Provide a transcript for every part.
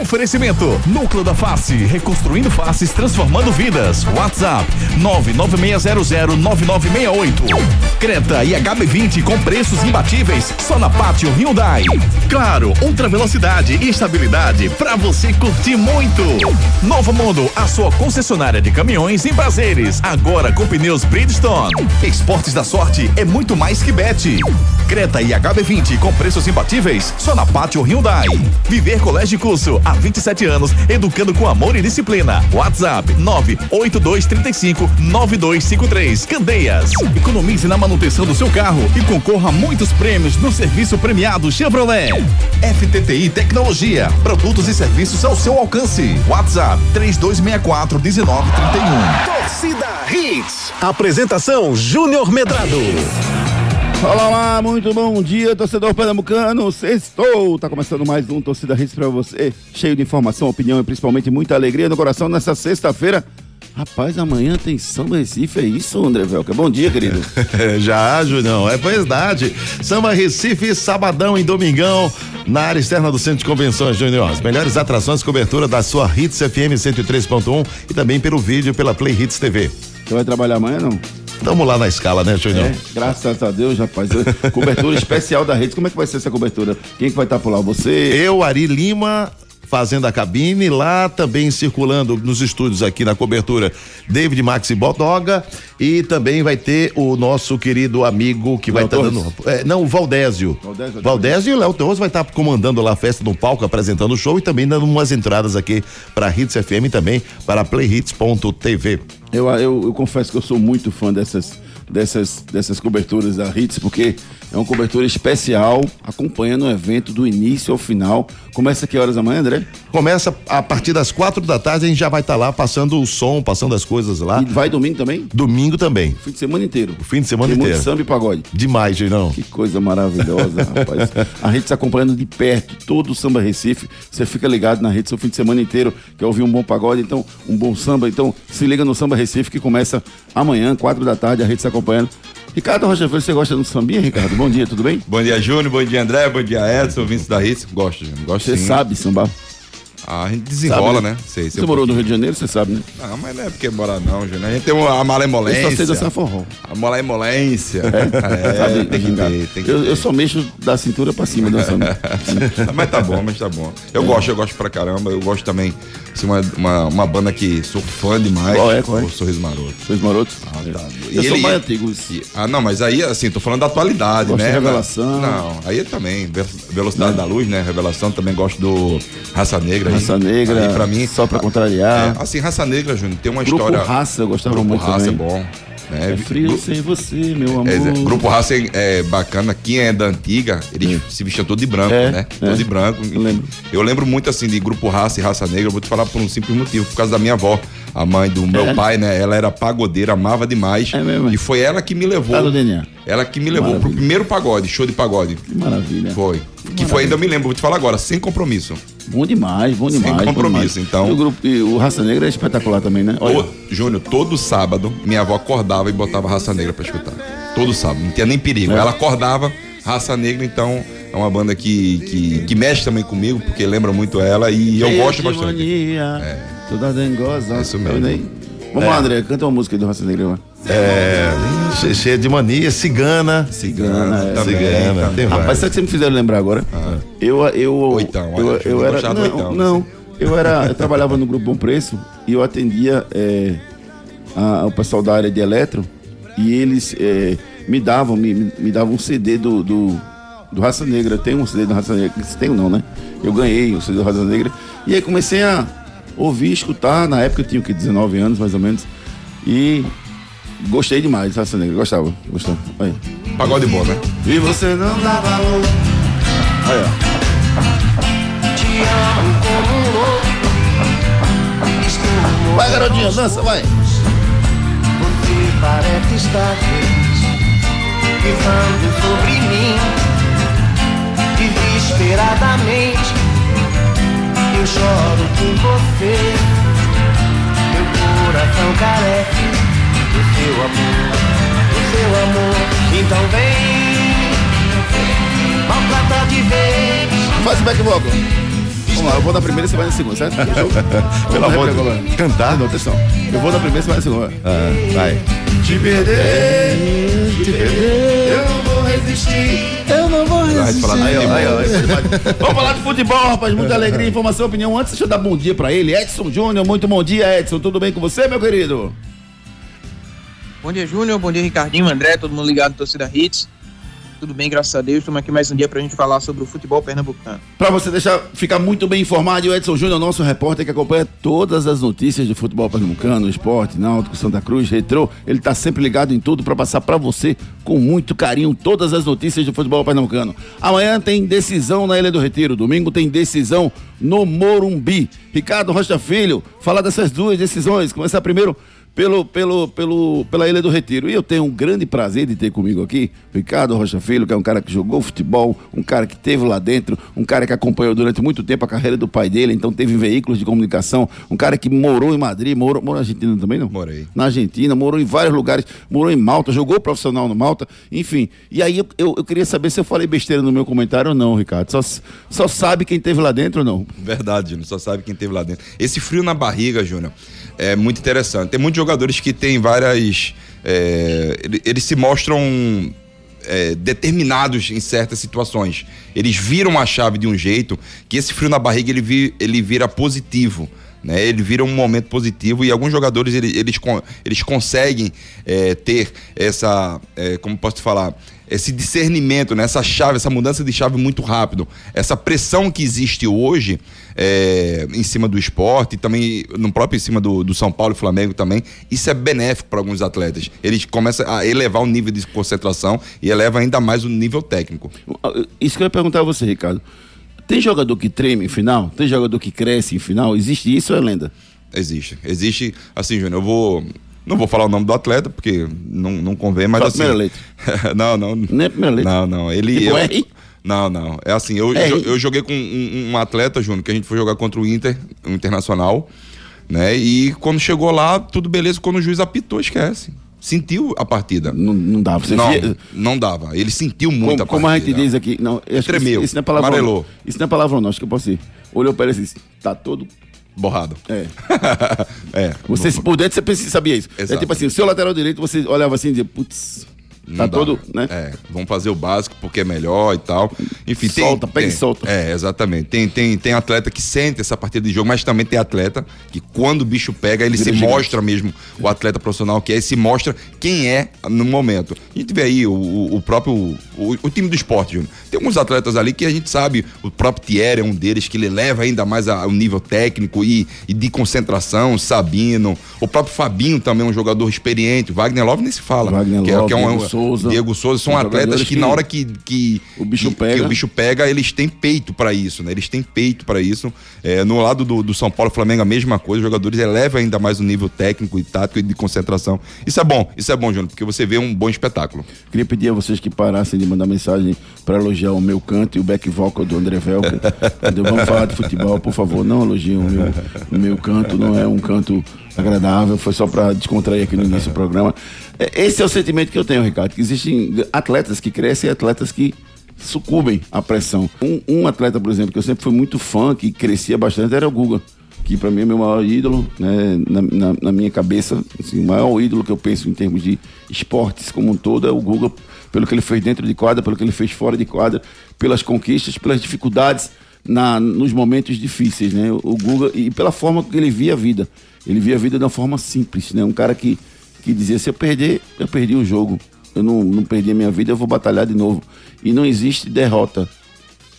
Oferecimento: Núcleo da Face, reconstruindo faces, transformando vidas. WhatsApp: 996009968. Creta e HB20 com preços imbatíveis só na Pátio Hyundai. Claro, ultra velocidade e estabilidade para você curtir muito. Novo Mundo, a sua concessionária de caminhões em prazeres, agora com pneus Bridgestone. Esportes da Sorte é muito mais que bet. Creta e HB20 com preços imbatíveis só na Pátio Hyundai. Viver Colégio Curso há 27 anos, educando com amor e disciplina. WhatsApp 98235 9253. Candeias. Economize na manutenção do seu carro e concorra a muitos prêmios no serviço premiado Chevrolet. FTTI Tecnologia, produtos e serviços ao seu alcance. WhatsApp 3264 1931. Torcida Hits. Apresentação Júnior Medrado. Olá, olá, muito bom dia, torcedor pernambucano. Sextou, tá começando mais um Torcida Hits pra você, cheio de informação, opinião e principalmente muita alegria no coração nessa sexta-feira. Rapaz, amanhã tem Samba Recife, é isso, André Velca? Bom dia, querido. Já, Julião, é verdade. Samba Recife, sabadão e domingão, na área externa do Centro de Convenções, Júnior. As melhores atrações e cobertura da sua Hits FM 103.1 e também pelo vídeo pela Play Hits TV. Você vai trabalhar amanhã, não? Tamo lá na escala, né, Júnior? É, graças a Deus, rapaz. cobertura especial da rede. Como é que vai ser essa cobertura? Quem que vai estar por lá? Você? Eu, Ari Lima, fazendo a cabine, lá também circulando nos estúdios aqui na cobertura, David Max e Bodoga, e também vai ter o nosso querido amigo que vai estar tá dando. É, não, o Valdésio. Valdésio, Valdésio e o Léo Torres vai estar tá comandando lá a festa no palco, apresentando o show e também dando umas entradas aqui para Hits FM e também para playhits.tv. Eu, eu, eu confesso que eu sou muito fã dessas, dessas, dessas coberturas da Hits, porque é uma cobertura especial, acompanhando o evento do início ao final. Começa que horas amanhã, André? Começa a partir das quatro da tarde, a gente já vai estar tá lá passando o som, passando as coisas lá. E vai domingo também? Domingo também. Fim de semana inteiro. O fim de semana Tem inteiro. Muito samba e pagode. Demais, Girão. Que coisa maravilhosa, rapaz. A gente está acompanhando de perto todo o samba Recife. Você fica ligado na rede seu fim de semana inteiro, quer ouvir um bom pagode, então um bom samba. Então se liga no Samba Recife que começa amanhã, quatro da tarde, a rede está acompanhando. Ricardo Rocha você gosta do sambinha, Ricardo? Bom dia, tudo bem? Bom dia, Júnior. Bom dia, André. Bom dia, Edson, Vince da Ritz. Gosto, Júnior. Gosto Você sabe sambar? Ah, a gente desenrola, sabe, né? Sei, sei você morou no Rio de Janeiro, você sabe, né? Não, mas não é porque mora não, Júnior. A gente tem uma malemolência. Eu só sei dançar forró. A malemolência. É, é sabe, tem que ter, tem que eu, ter. eu só mexo da cintura pra cima dançando. mas tá bom, mas tá bom. Eu gosto, eu gosto pra caramba. Eu gosto também, assim, uma, uma, uma banda que sou fã demais. Qual é, qual é? O Sorriso Maroto. Sorriso Maroto? Ah, tá. E eu ele, sou mais antigo. E, ah, não, mas aí, assim, tô falando da atualidade, gosto né? De revelação. Não, aí também. Velocidade não. da Luz, né? Revelação, também gosto do Raça Negra. Raça aí. Negra. Aí, pra mim. Só pra contrariar. É, assim, Raça Negra, Júnior, tem uma Grupo história. Raça, eu gostava Grupo muito. Raça também. é bom. É, é frio Gru... sem você, meu amor. É, Grupo Raça é, é, bacana. Quem é da antiga, eles é. se vestiam todo de branco, é, né? Todo de branco. Eu lembro. Eu lembro muito assim de Grupo Raça e Raça Negra. Eu vou te falar por um simples motivo, por causa da minha avó. A mãe do meu É? pai, né? Ela era pagodeira, amava demais. É mesmo? E foi ela que me levou. Tá no DNA. Ela que me levou Maravilha. pro primeiro pagode, show de pagode. Que maravilha. Foi. Que foi, ainda me lembro, vou te falar agora, sem compromisso. Bom demais, bom Sem demais. bom compromisso, demais. então. E o, grupo, e o Raça Negra é espetacular também, né? Olha, Júnior, todo sábado, minha avó acordava e botava Raça Negra pra escutar. Todo sábado, não tinha nem perigo. É. Ela acordava, Raça Negra, então é uma banda que, que, que mexe também comigo, porque lembra muito ela e eu gosto bastante. Mania, Toda dengosa. É isso mesmo. Aí? Vamos lá, André, canta uma música do Raça Negra. É, che- cheia de mania, cigana. Cigana, é. Cigana, tem Rapaz, sabe o que você me fizeram lembrar agora? Eu, eu, Oitão, eu, eu, eu era, não, oitão, não, eu era, eu trabalhava no grupo Bom Preço e eu atendia é, a- o pessoal da área de eletro e eles é, me davam, me, me- davam um CD do, do, do Raça Negra. Tem um CD do Raça Negra, tem ou não, né? Eu ganhei o CD do Raça Negra e aí comecei a ouvir, escutar. Na época eu tinha o que 19 anos mais ou menos e gostei demais Raça Negra, gostava, gostava. Aí. Pagode bom, né? E você não dá valor. Aí, ó. Vai, garotinha, dança, vai. Você parece estar feliz sobre mim Desesperadamente Eu choro por você Meu coração carece Do seu amor Do seu amor Então vem Maltrata de vez Faz o back vocal. Vamos lá, eu vou na primeira e você vai na segunda, certo? Pelo amor de Deus. Cantar? Não, atenção. Eu vou na primeira e você vai na segunda. Ah, vai. Te perder, te perder, eu não vou resistir. Vai falar futebol. aí, aí. Vamos falar de futebol, rapaz. Muita alegria, informação, opinião. Antes, deixa eu dar bom dia pra ele. Edson Júnior, muito bom dia, Edson. Tudo bem com você, meu querido? Bom dia, Júnior. Bom dia, Ricardinho, André, todo mundo ligado no Torcida Hits. Tudo bem, graças a Deus. Estamos aqui mais um dia pra gente falar sobre o futebol pernambucano. Pra você deixar ficar muito bem informado, o Edson Júnior, nosso repórter que acompanha todas as notícias do futebol pernambucano, esporte, náutico, Santa Cruz, retrô. Ele tá sempre ligado em tudo pra passar pra você com muito carinho todas as notícias do futebol pernambucano. Amanhã tem decisão na Ilha do Retiro, domingo tem decisão no Morumbi. Ricardo Rocha Filho, fala dessas duas decisões. Começar primeiro pelo, pelo, pelo, pela Ilha do Retiro. E eu tenho um grande prazer de ter comigo aqui Ricardo Rocha Filho, que é um cara que jogou futebol, um cara que teve lá dentro, um cara que acompanhou durante muito tempo a carreira do pai dele, então teve veículos de comunicação, um cara que morou em Madrid, morou, morou na Argentina também, não? Morei. Na Argentina, morou em vários lugares, morou em Malta, jogou profissional no Malta, enfim. E aí eu, eu, eu queria saber se eu falei besteira no meu comentário ou não, Ricardo. Só, só sabe quem teve lá dentro ou não? Verdade, Júnior. Só sabe quem teve lá dentro. Esse frio na barriga, Júnior, é muito interessante. Tem muitos jogadores que têm várias. é, ele- eles se mostram é, determinados em certas situações. Eles viram a chave de um jeito que esse frio na barriga ele, vi- ele vira positivo. Né? Ele vira um momento positivo e alguns jogadores ele- eles, con- eles conseguem é, ter essa, é, como posso te falar, esse discernimento, né? essa chave, essa mudança de chave muito rápido. Essa pressão que existe hoje é, em cima do esporte também no próprio em cima do, do São Paulo e Flamengo também, isso é benéfico para alguns atletas. Eles começam a elevar o nível de concentração e eleva ainda mais o nível técnico. Isso que eu ia perguntar a você, Ricardo. Tem jogador que treme em final? Tem jogador que cresce em final? Existe isso ou é lenda? Existe. Existe, assim, Júnior, eu vou. Não vou falar o nome do atleta, porque não, não convém, mas a assim. primeira letra. não, não. Nem a primeira letra. Não, não. Ele. Tipo eu- R? Não, não. É assim, eu, R? eu, eu joguei com um, um atleta, Júnior, que a gente foi jogar contra o Inter, o Internacional, né? E quando chegou lá, tudo beleza. Quando o juiz apitou, esquece. Sentiu a partida. Não, não dá. Você não, via- não dava. Ele sentiu muito como, a como a partida. gente diz aqui. Não, Tremeu, Isso, isso não é palavra. amarelou. Isso não é palavra não, acho que eu posso ir. Olhou para ele e disse: tá todo. Borrado. É. é. Você, se por dentro, você sabia isso. É Exato. tipo assim: o seu lateral direito, você olhava assim e dizia: putz, tá todo. Né? É, vamos fazer o básico porque é melhor e tal. Enfim, tem. Solta, pega e tem- solta. É, exatamente. Tem, tem, tem atleta que sente essa partida de jogo, mas também tem atleta que quando o bicho pega, ele Vira se gigante. mostra mesmo, o atleta profissional que é, e se mostra quem é no momento. A gente vê aí o, o- próprio. O, o time do esporte, Júnior. Tem alguns atletas ali que a gente sabe, o próprio Thierry é um deles, que ele leva ainda mais ao nível técnico e, e de concentração, Sabino. O próprio Fabinho também é um jogador experiente. Wagner Love nem se fala. Wagner que é- Love, que é um- Diego Souza. Diego Souza são atletas que, que na hora que, que o bicho que- pega. o bicho pega, eles têm peito pra isso, né? Eles têm peito pra isso. É, no lado do, do São Paulo Flamengo a mesma coisa, os jogadores elevam ainda mais o nível técnico e tático e de concentração. Isso é bom, isso é bom, Júnior, porque você vê um bom espetáculo. Queria pedir a vocês que parassem de mandar mensagem para elogiar o meu canto e o back vocal do André Velker. Vamos falar de futebol, por favor, não elogiem o meu, o meu canto, não é um canto agradável, foi só para descontrair aqui no início do programa. Esse é o sentimento que eu tenho, Ricardo, que existem atletas que crescem e atletas que sucumbem à pressão. Um, um atleta, por exemplo, que eu sempre fui muito fã, que crescia bastante, era o Guga. Que para mim é meu maior ídolo, né? Na, na- na minha cabeça, assim, o maior ídolo que eu penso em termos de esportes como um todo é o Guga, pelo que ele fez dentro de quadra, pelo que ele fez fora de quadra, pelas conquistas, pelas dificuldades na, nos momentos difíceis, né? O Guga, e pela forma que ele via a vida. Ele via a vida de uma forma simples, né? Um cara que, que dizia, se eu perder, eu perdi o jogo. Eu não, não perdi a minha vida, eu vou batalhar de novo. E não existe derrota.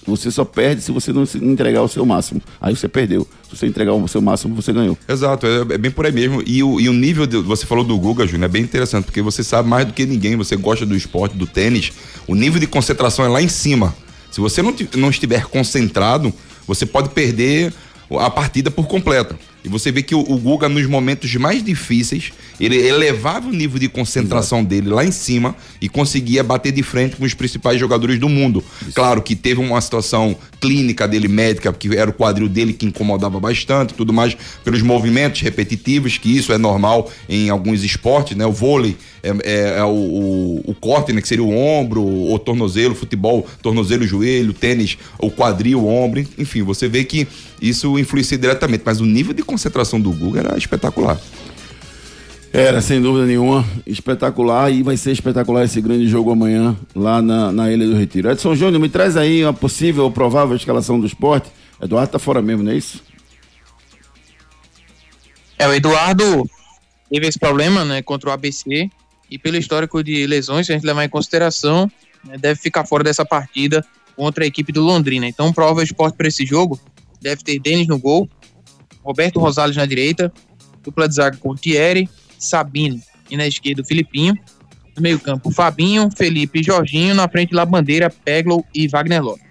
Você só perde se você não entregar o seu máximo. Aí você perdeu. Se você entregar o seu máximo, você ganhou. Exato, é, é bem por aí mesmo. E o, e o nível, de- você falou do Guga, Júnior, é bem interessante, porque você sabe mais do que ninguém, você gosta do esporte, do tênis, o nível de concentração é lá em cima. Se você não, não estiver concentrado, você pode perder a partida por completo. E você vê que o, o Guga, nos momentos mais difíceis, ele elevava o nível de concentração dele lá em cima e conseguia bater de frente com os principais jogadores do mundo. Claro que teve uma situação clínica dele, médica, que era o quadril dele que incomodava bastante, tudo mais, pelos movimentos repetitivos, que isso é normal em alguns esportes, né? O vôlei é, é- é o, o, o corte, né? Que seria o ombro, o tornozelo, futebol, tornozelo, joelho, tênis, o quadril, o ombro, enfim, você vê que isso influencia diretamente, mas o nível de concentração do Guga era espetacular. Era, sem dúvida nenhuma, espetacular e vai ser espetacular esse grande jogo amanhã lá na, na Ilha do Retiro. Edson Júnior, me traz aí uma possível ou provável escalação do esporte. Eduardo tá fora mesmo, não é isso? É, o Eduardo teve esse problema, né, contra o ABC e pelo histórico de lesões, se a gente levar em consideração, né, deve ficar fora dessa partida contra a equipe do Londrina. Então, prova o esporte para esse jogo. Deve ter Denis no gol, Roberto Rosales na direita, dupla de zaga com Thierry, Sabino e na esquerda o Filipinho. No meio-campo, Fabinho, Felipe e Jorginho. Na frente, Labandeira, Peglow e Wagner Lopes.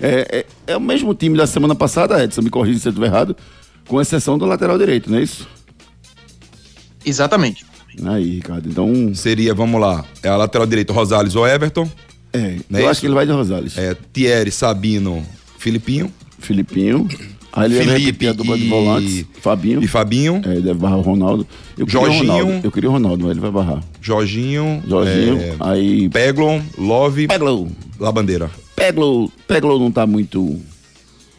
É, é, é o mesmo time da semana passada, Edson, me corrija se eu estiver errado, com exceção do lateral direito, não é isso? Exatamente. Aí, Ricardo, então. Seria, vamos lá, é a lateral direito Rosales ou Everton, É, é eu isso? acho que ele vai de Rosales. é, Thierry, Sabino, Filipinho Filipinho. Aí ele Felipe repetir a dupla de e- volantes. Fabinho. e Fabinho, É, deve barrar o Ronaldo. Eu queria Jorginho. o Ronaldo. Eu queria o Ronaldo, mas ele vai barrar. Jorginho, Jorginho, é, aí. Peglon, Love, Peglow. Labandeira. Peglow, Peglow não tá muito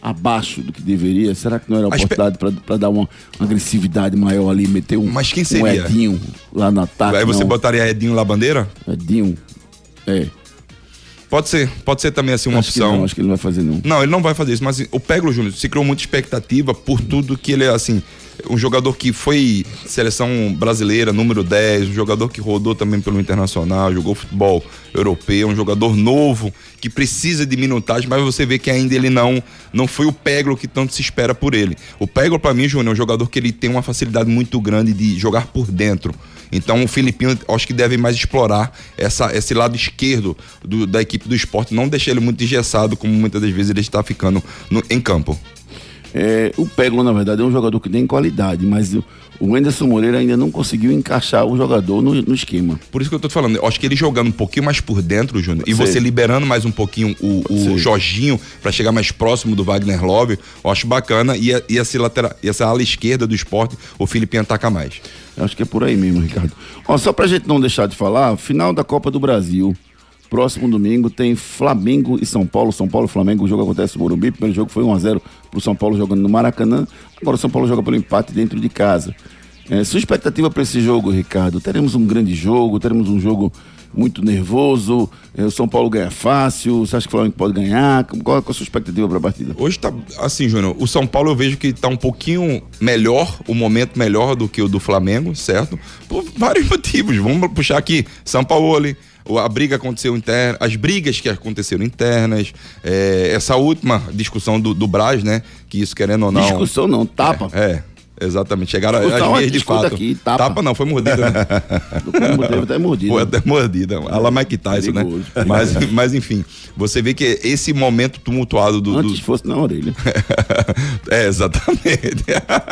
abaixo do que deveria. Será que não era Pe- oportunidade pra, pra dar uma, uma agressividade maior ali, meter um, Mas quem um seria? Edinho lá no ataque? Aí você não. botaria Edinho Labandeira? Edinho. É. Pode ser, pode ser também assim uma acho que opção. não, acho que ele não vai fazer não. Não, ele não vai fazer isso, mas o Peglo Júnior se criou muita expectativa por tudo que ele é, assim, um jogador que foi seleção brasileira, número 10, um jogador que rodou também pelo Internacional, jogou futebol europeu, um jogador novo, que precisa de minutagem, mas você vê que ainda ele não não foi o Peglo que tanto se espera por ele. O Peglo, pra mim, Júnior, é um jogador que ele tem uma facilidade muito grande de jogar por dentro. Então o Filipinho acho que deve mais explorar essa, esse lado esquerdo do- da equipe do esporte, não deixar ele muito engessado, como muitas das vezes ele está ficando no- em campo. É, o Peglo, na verdade, é um jogador que tem qualidade, mas o, Anderson Moreira ainda não conseguiu encaixar o jogador no, no esquema. Por isso que eu tô te falando, eu acho que ele jogando um pouquinho mais por dentro, Júnior, e você liberando mais um pouquinho o, o. Jorginho para chegar mais próximo do Wagner Love, eu acho bacana. E, e, essa, lateral, e essa ala esquerda do esporte, o Filipinho ataca mais. Eu Acho que é por aí mesmo, Ricardo. Ó, só pra gente não deixar de falar, final da Copa do Brasil. Próximo domingo tem Flamengo e São Paulo. São Paulo e Flamengo, o jogo acontece no Morumbi. O primeiro jogo foi 1x0 pro São Paulo jogando no Maracanã. Agora o São Paulo joga pelo empate dentro de casa. É, sua expectativa para esse jogo, Ricardo? Teremos um grande jogo, teremos um jogo muito nervoso. é, o São Paulo ganha fácil. Você acha que o Flamengo pode ganhar? Qual, qual a sua expectativa para a partida? Hoje tá assim, Júnior. O São Paulo eu vejo que tá um pouquinho melhor, o momento melhor do que o do Flamengo, certo? Por vários motivos. Vamos puxar aqui São Paulo. o- A briga aconteceu interna, as brigas que aconteceram internas, é, essa última discussão do, do Braz, né? Que isso querendo ou não. Discussão não, tapa. É, exatamente. Chegaram Discussão as é vias de fato. aqui, tapa. não, foi mordida, né? Até mordido. Foi até mordida. A la Mike Tyson, né? Mas, mas enfim, você vê que esse momento tumultuado do- do, Antes fosse na orelha. é, exatamente.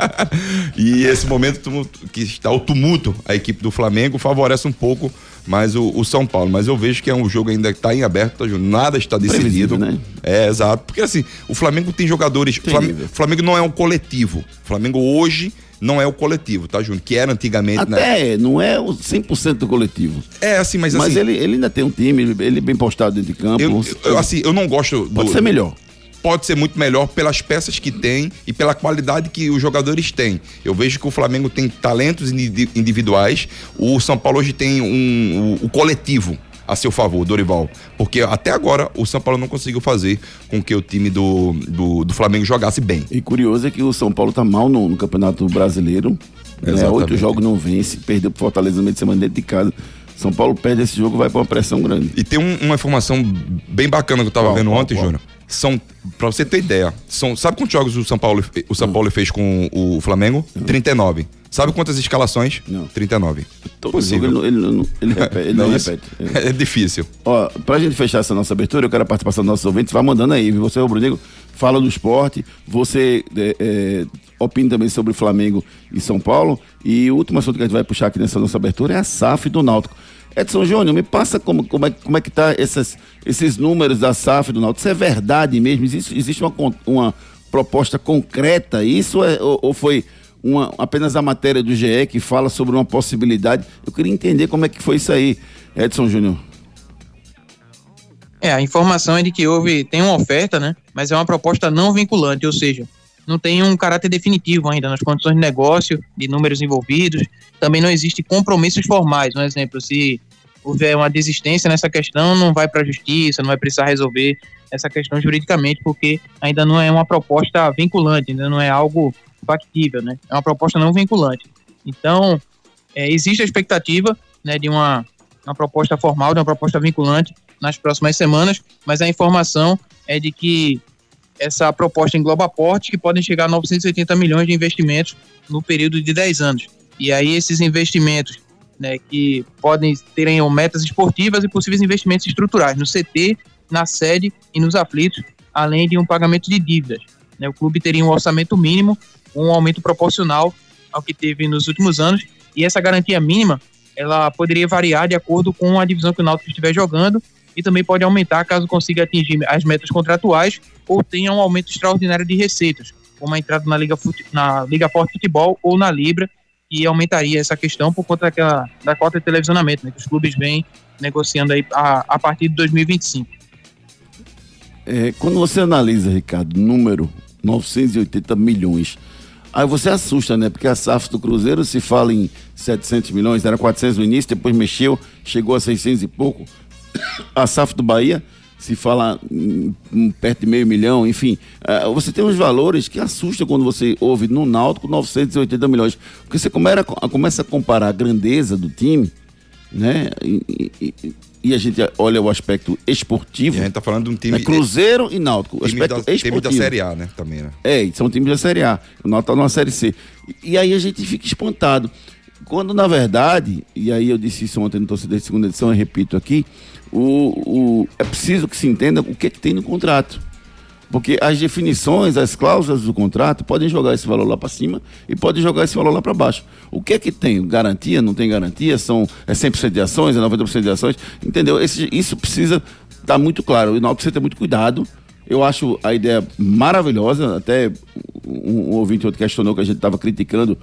e esse momento tumulto- que está o tumulto, a equipe do Flamengo favorece um pouco mais o, o São Paulo. Mas eu vejo que é um jogo ainda que está em aberto, tá, nada está decidido. Né? É, exato. Porque assim, o Flamengo tem jogadores. O Flamengo. Flamengo não é um coletivo. O Flamengo hoje não é o coletivo, tá, Júnior? Que era antigamente, né? Até não é o 100% do coletivo. É, assim, mas, Mas assim. ele, ele ainda tem um time, ele, ele é bem postado dentro de campo. eu, eu- assim, eu não gosto do. Pode ser melhor. pode ser muito melhor pelas peças que tem e pela qualidade que os jogadores têm. Eu vejo que o Flamengo tem talentos indi- individuais, o São Paulo hoje tem um, o, o coletivo a seu favor, Dorival. Porque até agora o São Paulo não conseguiu fazer com que o time do, do, do Flamengo jogasse bem. E curioso é que o São Paulo tá mal no, no Campeonato Brasileiro. Né? Oito jogos não vence, perdeu pro Fortaleza no meio de semana dentro de casa. São Paulo perde esse jogo, vai pra uma pressão grande. E tem um- uma informação bem bacana que eu tava Qual, vendo qual, ontem? Júnior. São, pra você ter ideia, são, sabe quantos jogos o São Paulo, o São Paulo fez com o Flamengo? 39. Sabe quantas escalações? Não. 39. Todo Possível. jogo ele, não- ele, não- ele repete, ele não Não é repete. É difícil. Ó, pra gente fechar essa nossa abertura, eu quero a participação dos nossos ouvintes. Vai mandando aí? Você, Rubro Negro, fala do esporte. Você é, é, opina também sobre Flamengo e São Paulo. E o último assunto que a gente vai puxar aqui nessa nossa abertura é a SAF do Náutico. Edson Júnior, me passa como, como, é, como é que tá essas, esses números da SAF do Náutico. Isso é verdade mesmo? Existe, existe uma, uma proposta concreta? Isso é, ou, ou foi uma, apenas a matéria do GE que fala sobre uma possibilidade? Eu queria entender como é que foi isso aí, Edson Júnior. É, a informação é de que houve, tem uma oferta, né? Mas é uma proposta não vinculante, ou seja, não tem um caráter definitivo ainda nas condições de negócio, de números envolvidos. Também não existe compromissos formais. Um exemplo, se houver uma desistência nessa questão, não vai para a justiça, não vai precisar resolver essa questão juridicamente, porque ainda não é uma proposta vinculante, ainda não é algo factível, né? É uma proposta não vinculante. Então, é, existe a expectativa né, de uma, uma proposta formal, de uma proposta vinculante nas próximas semanas, mas a informação é de que essa proposta engloba aportes que podem chegar a 980 milhões de investimentos no período de 10 anos. E aí esses investimentos, né, que podem terem metas esportivas e possíveis investimentos estruturais no CT, na sede e nos aflitos, além de um pagamento de dívidas. né. O clube teria um orçamento mínimo, um aumento proporcional ao que teve nos últimos anos, e essa garantia mínima ela poderia variar de acordo com a divisão que o Náutico estiver jogando e também pode aumentar caso consiga atingir as metas contratuais ou tenha um aumento extraordinário de receitas, como a entrada na Liga, Fute- na Liga Forte Futebol ou na Libra, que aumentaria essa questão por conta daquela, da cota de televisionamento, né, que os clubes vêm negociando aí a, a partir de 2025. É, quando você analisa, Ricardo, número 980 milhões, aí você assusta, né? Porque a SAF do Cruzeiro se fala em 700 milhões, era 400 no início, depois mexeu, chegou a 600 e pouco. A SAF do Bahia se fala perto de meio milhão, enfim. Ah, você tem uns valores que assustam quando você ouve no Náutico 980 milhões. Porque você começa, começa a comparar a grandeza do time, né? E, e- e- e a gente olha o aspecto E esportivo. a gente tá falando de um time. É Cruzeiro e Náutico. Time aspecto da, time da esportivo. Série A, né? Também, né? É, e são times da Série A. O Náutico tá numa Série C. E, e aí a gente fica espantado. Quando, na verdade, e aí eu disse isso ontem no Torcedor de Segunda Edição, eu repito aqui, o, o- é preciso que se entenda o que, é que tem no contrato. Porque as definições, as cláusulas do contrato podem jogar esse valor lá para cima e podem jogar esse valor lá para baixo. O que é que tem? Garantia? Não tem garantia? São, é 100% de ações? É 90% de ações? Entendeu? Esse- isso precisa estar muito claro. O Náutico precisa ter muito cuidado. Eu acho a ideia maravilhosa. Até um, um ouvinte outro questionou que a gente estava criticando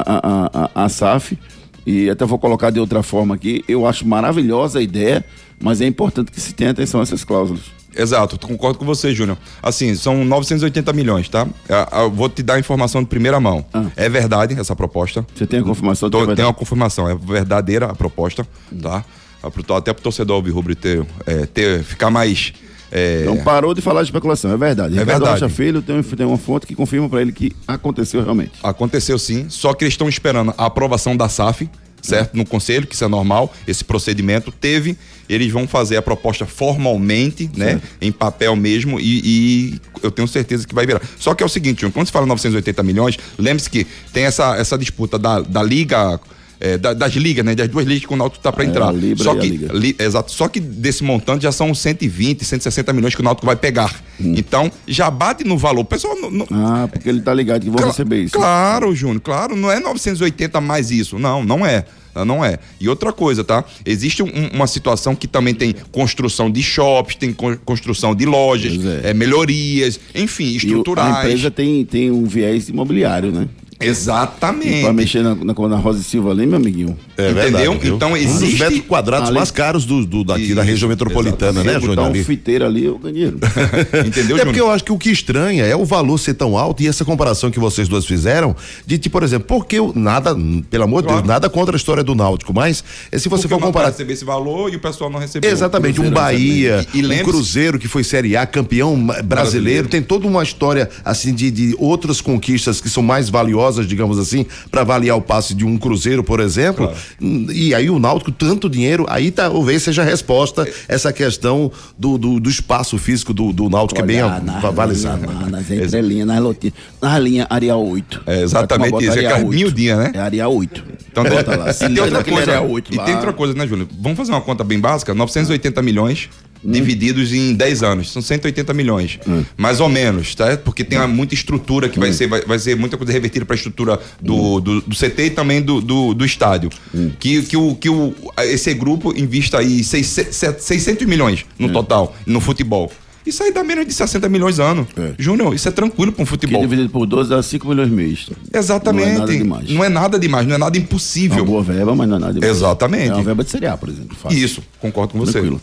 a, a, a, a SAF. E até vou colocar de outra forma aqui. Eu acho maravilhosa a ideia, mas é importante que se tenha atenção a essas cláusulas. Exato, concordo com você, Júnior. Assim, são 980 milhões, tá? Eu vou te dar a informação de primeira mão. Ah. É verdade essa proposta. Você tem a confirmação? Tô, dar? uma confirmação, é verdadeira a proposta, tá? Ah, pro- Até pro torcedor rubro ter, é, ter, ficar mais. É, Então parou de falar de especulação, é verdade. É Ricardo verdade. Rocha Filho tem, tem uma fonte que confirma para ele que aconteceu realmente. Aconteceu sim, só que eles estão esperando a aprovação da SAF, certo? No conselho, que isso é normal, esse procedimento teve. Eles vão fazer a proposta formalmente, né? Em papel mesmo, e, e eu tenho certeza que vai virar. Só que é o seguinte, quando se fala 980 milhões, lembre-se que tem essa, essa disputa da, da Liga. É, da- das ligas, né? Das duas ligas que o Náutico tá para É, entrar. Libra Só e que, li- exato. Só que desse montante já são 120, 160 milhões que o Náutico vai pegar. Hum. Então, já bate no valor. O pessoal não- não, Ah, porque ele tá ligado que vão Cla- receber isso. Claro, Júnior, claro, não é 980 mais isso. Não, não é. Não é. E outra coisa, tá? Existe um- uma situação que também tem construção de shops, tem con- construção de lojas, é. é, melhorias, enfim, E estruturais. a empresa tem, tem um viés imobiliário, né? E Exatamente. pra mexer na, na, na Rosa e Silva ali, meu amiguinho. É Entendeu? verdade? Então Um existe- dos metros quadrados Ali- mais caros do, do- daqui da Isso, região metropolitana, né, Se Júnior? botar um ali? fiteiro ali, eu ganhei. Entendeu, É porque eu acho que o que estranha é o valor ser tão alto e essa comparação que vocês duas fizeram de, tipo, por exemplo, porque eu, nada, pelo amor de Claro. Deus, nada contra a história do Náutico, mas é se você Porque for comparar receber esse valor e o pessoal não recebeu. Exatamente, um Bahia, E- e um Cruzeiro que foi Série A, campeão brasileiro, Brasileiro. tem toda uma história assim de, de outras conquistas que são mais valiosas digamos assim, para avaliar o passe de um Cruzeiro, por exemplo. Hum, E aí o Náutico, tanto dinheiro, aí talvez seja a resposta essa questão do, do, do espaço físico do, do Náutico, que é bem nas avalizado. linhas, lá, Nas entrelinhas, nas lotinhas. Na linha Arial 8. É exatamente isso, é Arial aquela 8. miudinha, né? É Arial 8. Então, Bota lá. E tem outra coisa, Arial 8 e tem outra coisa, né, Júlio? Vamos fazer uma conta bem básica, 980 milhões Hum. divididos em 10 anos, são 180 milhões, mais ou menos, tá? Porque tem muita estrutura que vai Hum. ser vai, vai ser muita coisa revertida para a estrutura do, do, do CT e também do, do, do estádio, Hum. que, que, o, que o, esse grupo invista aí 600, 600 milhões no Hum. total no futebol. Isso aí dá menos de 60 milhões ano. É. Júnior, isso é tranquilo para um Que futebol. dividido por 12 dá 5 milhões mês. Exatamente. Não é nada demais. Não é nada demais, não é nada É uma impossível. boa verba, mas não é nada demais. Exatamente. É uma verba de Série A, por exemplo. Fácil. Isso, concordo com você. Tranquilo.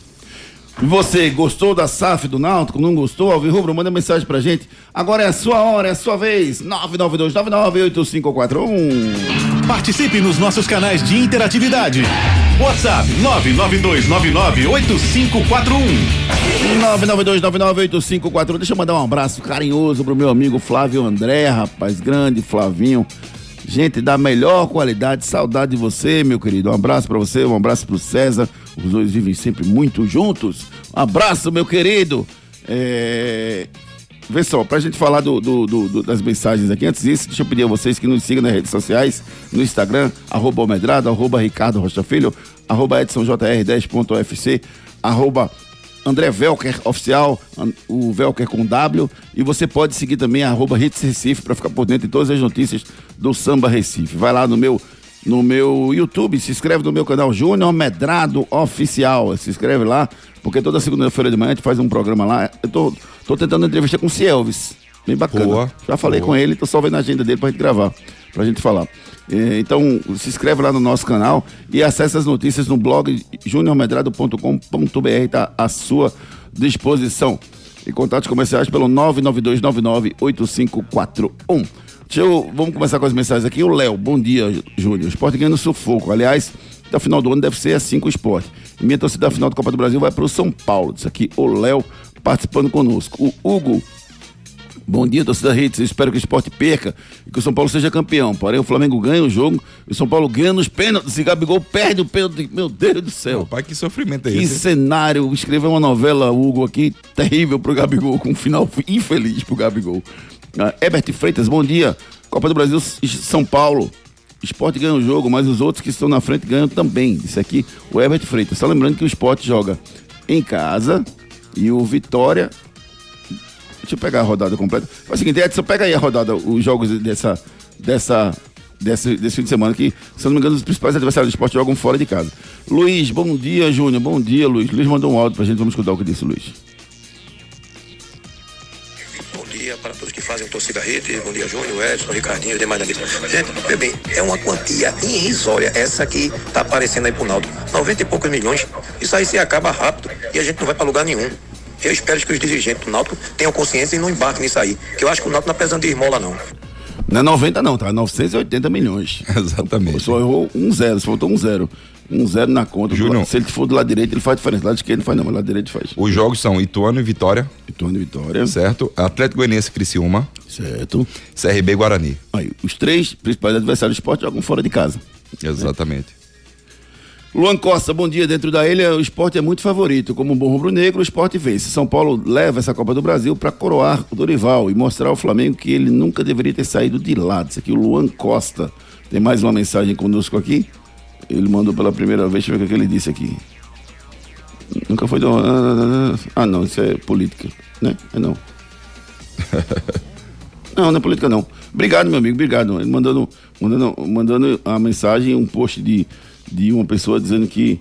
E você, gostou da SAF do Náutico? Não gostou? Alvirrubro, manda mensagem pra gente. Agora é a sua hora, é a sua vez. 992998541. Participe nos nossos canais de interatividade. WhatsApp 992998541. 992998541. Deixa eu mandar um abraço carinhoso pro meu amigo Flávio André, rapaz, grande Flavinho. Gente da melhor qualidade, saudade de você, meu querido. Um abraço pra você, um abraço pro César. Os dois vivem sempre muito juntos. Abraço, meu querido. É... Vê só, pra gente falar do, do- do- das mensagens aqui, antes disso, deixa eu pedir a vocês que nos sigam nas redes sociais, no Instagram, arroba Almedrado, arroba Ricardo Rocha Filho, arroba EdsonJR10.UFC, arroba André Velker Oficial, o Velker com W, e você pode seguir também arroba Hits Recife para ficar por dentro de todas as notícias do Samba Recife. Vai lá no meu no meu YouTube, se inscreve no meu canal Júnior Medrado Oficial. Se inscreve lá, porque toda segunda-feira de manhã a gente faz um programa lá. Eu tô, tô tentando entrevista com o Cielvis. Bem bacana. Boa, Já falei boa. com ele, tô só vendo a agenda dele pra gente gravar, pra gente falar. Então, se inscreve lá no nosso canal e acesse as notícias no blog juniormedrado.com.br, tá à sua disposição. E contatos comerciais pelo 992998541. Deixa eu, vamos começar com as mensagens aqui. O Léo, bom dia, Júnior. Esporte ganhando sufoco. Aliás, até o final do ano deve ser assim com o esporte. E minha torcida da final da Copa do Brasil vai para o São Paulo. Isso aqui, o Léo participando conosco. O Hugo Bom dia, torcida Hits. Eu espero que o esporte perca e que o São Paulo seja campeão. Porém, o Flamengo ganha o jogo e o São Paulo ganha nos pênaltis e Gabigol perde o pênalti. Meu Deus do céu. Pai, que sofrimento é Que esse? cenário. Escreveu uma novela, Hugo, aqui, terrível pro Gabigol, com um final infeliz pro Gabigol. Ah, Herbert Freitas, bom dia. Copa do Brasil, São Paulo. Esporte ganha o jogo, mas os outros que estão na frente ganham também. Isso aqui, o Herbert Freitas. Só lembrando que o esporte joga em casa e o Vitória Deixa eu pegar a rodada completa. Faz o seguinte, Edson, pega aí a rodada, os jogos dessa, dessa, desse, desse fim de semana, que, se não me engano, os principais adversários do esporte jogam fora de casa. Luiz, bom dia, Júnior. Bom dia, Luiz. Luiz mandou um áudio pra gente, vamos escutar o que disse, Luiz. Dia para todos que fazem o Torcida Rede. Bom dia, Júnior, Edson, Ricardinho e demais amigos. Gente, vê bem, é uma quantia irrisória essa que tá aparecendo aí pro Naldo. 90 e poucos milhões. Isso aí se acaba rápido e a gente não vai para lugar nenhum. Eu espero que os dirigentes do Náutico tenham consciência e não embarquem nisso aí. Que eu acho que o Náutico não é precisando de esmola, não. Não é 90 não, tá? É 980 milhões. Exatamente. Só errou um zero, só faltou um zero. Um zero na conta. Júnior. Se ele for do lado direito, ele faz diferença. Do lado esquerdo não faz não, mas do lado direito faz. Os jogos são Ituano e Vitória, Vitória, Vitória. certo? Atlético Goianiense e Criciúma, Certo. CRB e Guarani. Aí, os três principais adversários do esporte jogam fora de casa. Exatamente. Luan Costa, bom dia. Dentro da ilha, o esporte é muito favorito. Como um bom rubro-negro, o esporte vence. São Paulo leva essa Copa do Brasil para coroar o Dorival e mostrar ao Flamengo que ele nunca deveria ter saído de lado. Isso aqui, o Luan Costa. Tem mais uma mensagem conosco aqui. Ele mandou pela primeira vez, deixa eu ver o que ele disse aqui. Nunca foi do. Ah, não, isso é política, né? É não. Não, não é política não. Obrigado, meu amigo, obrigado. Ele mandando, mandando, mandando a mensagem, um post de, de uma pessoa dizendo que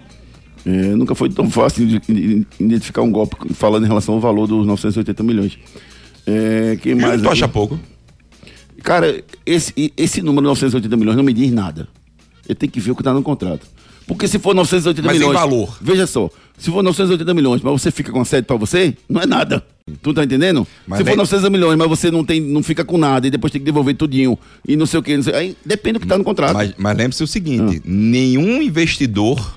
eh, nunca foi tão fácil de, de identificar um golpe, falando em relação ao valor dos 980 milhões. Eh, quem mais? Tu acha pouco? Cara, esse, esse número de 980 milhões não me diz nada. Eu tenho que ver o que está no contrato. Porque se for 980 Mas milhões. valor? Veja só, se for 980 milhões, mas você fica com a sede para você, não é nada. Tu tá entendendo? Mas se for nem- 900 milhões, mas você não, tem, não fica com nada e depois tem que devolver tudinho e não sei o que, não sei, aí depende do que tá no contrato. Mas, mas lembre-se o Ah. seguinte: nenhum investidor,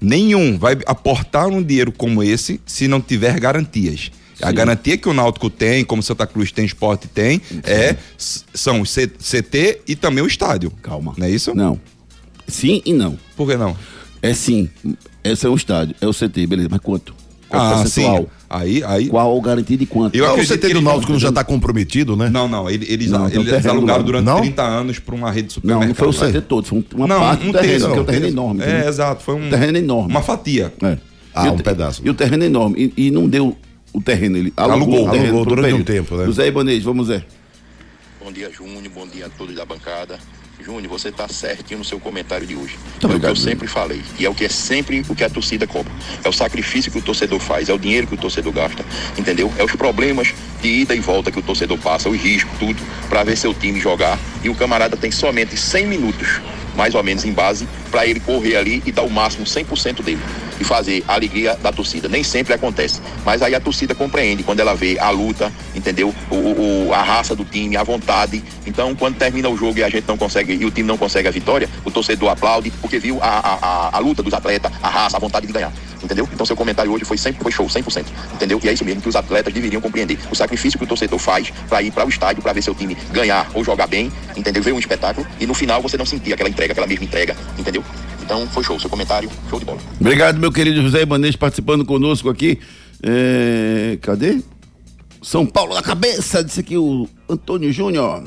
nenhum vai aportar um dinheiro como esse se não tiver garantias. A garantia que o Náutico tem, como Santa Cruz tem, Esporte tem, é, são o CT e também o estádio. Calma. Não é isso? Não. Sim e não. Por que não? É sim. Esse é o estádio, é o CT, beleza. Mas quanto? Qual Ah, percentual? sim. Aí, aí. Qual a garantia de quanto? Eu Ah, o CT do Náutico vão- já tá comprometido, né? Não, não, ele- eles, Não, um eles terreno alugaram durante Não? 30 anos para uma rede de Não, supermercado. não foi o. CT todo, foi um- uma Não, parte um do terreno, porque é um terreno enorme. É, exato, foi um, Um terreno enorme. uma fatia. É. Ah, E o um pedaço. E o terreno é enorme. E, e não deu o terreno, ele alugou, Alugou, o terreno alugou durante um tempo, né? José Ibanez, vamos Zé. Bom dia, Júnior. Bom dia a todos da bancada. Júnior, você está certinho no seu comentário de hoje. é o que obrigado, eu sempre falei. E é o que é sempre o que a torcida cobra. É o sacrifício que o torcedor faz, é o dinheiro que o torcedor gasta. Entendeu? É os problemas de ida e volta que o torcedor passa, os riscos, tudo, para ver seu time jogar. E o camarada tem somente 100 minutos, mais ou menos, em base, para ele correr ali e dar o máximo 100% dele. E fazer a alegria da torcida. Nem sempre acontece. Mas aí a torcida compreende quando ela vê a luta, entendeu? O, o- a raça do time, a vontade. Então, quando termina o jogo e a gente não consegue, e o time não consegue a vitória, o torcedor aplaude porque viu a, a, a, a luta dos atletas, a raça, a vontade de ganhar. Entendeu? Então, seu comentário hoje foi sempre foi show, 100%. Entendeu? E é isso mesmo que os atletas deveriam compreender. O sacrifício que o torcedor faz para ir para o estádio, para ver seu time ganhar ou jogar bem, entendeu? Ver um espetáculo e no final você não sentir aquela entrega, aquela mesma entrega, entendeu? Então, foi show. Seu comentário, show de bola. Obrigado, meu querido José Ibanez, participando conosco aqui. É, Cadê? São Paulo na cabeça, disse aqui o Antônio Júnior.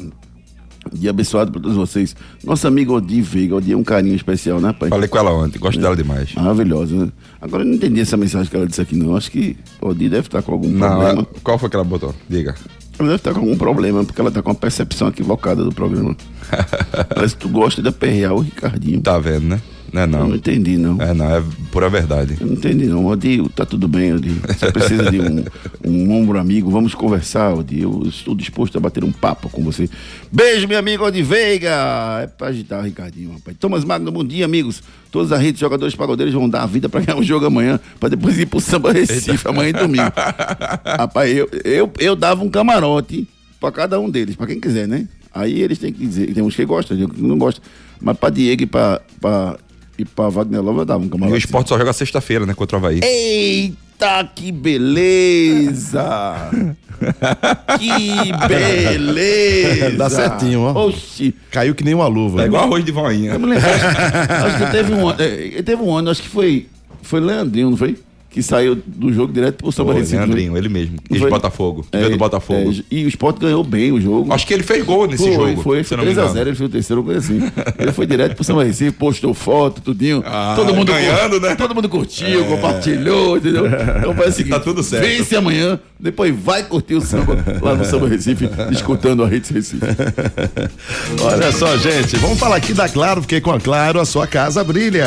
Dia abençoado para todos vocês. Nossa amiga Odi Veiga, Odi é um carinho especial, né, pai? Falei com ela ontem, gosto dela demais. Maravilhosa, né? Agora eu não entendi essa mensagem que ela disse aqui, não. Acho que Odi deve estar com algum Não, problema. é- qual foi que ela botou? Diga. Ela deve estar com algum problema, porque ela está com uma percepção equivocada do programa. Parece que tu gosta de aperrear o Ricardinho. Tá vendo, né? Não é Eu não. não entendi, não. É não, é pura verdade. Eu não entendi, não. Odil, tá tudo bem, Odil. Você precisa de um, um ombro amigo. Vamos conversar, Odil. Eu estou disposto a bater um papo com você. Beijo, meu amigo Odi Veiga. É pra agitar, Ricardinho, rapaz. Thomas Magno, bom dia, amigos. Todos a rede de jogadores pagodeiros vão dar a vida pra ganhar um jogo amanhã, pra depois ir pro Samba Recife amanhã e domingo. rapaz, eu, eu, eu dava um camarote pra cada um deles, pra quem quiser, né? Aí eles têm que dizer, tem uns que gostam, tem uns que não gostam. Mas pra Diego e pra, pra, e pra Wagner Love eu dava um E o esporte só joga sexta-feira, né? Contra o Havaí. Eita, que beleza! que beleza! Dá certinho, ó. Oxi! Caiu que nem uma luva. É igual arroz de voinha. Eu me lembro, acho, acho que teve um, ano- eh, teve um ano, acho que foi, foi Leandrinho, não foi? Que saiu do jogo direto pro Recife. não foi? Leandrinho, ele mesmo. Ex? Botafogo. É, do Botafogo. é, e o Sport ganhou bem o jogo. Acho que ele fez gol nesse foi, jogo. Foi, foi eu não me 3x0, engano. ele fez o terceiro, coisa assim. ele foi direto pro Samba Recife, postou foto, tudinho. Ah, todo mundo ganhando, né? Todo mundo curtiu, compartilhou, entendeu? Então faz o seguinte: Tá tudo certo. Vence amanhã, depois vai curtir o samba lá no Samba Recife, escutando a Rede Recife. Olha só, gente, vamos falar aqui da Claro, porque com a Claro a sua casa brilha.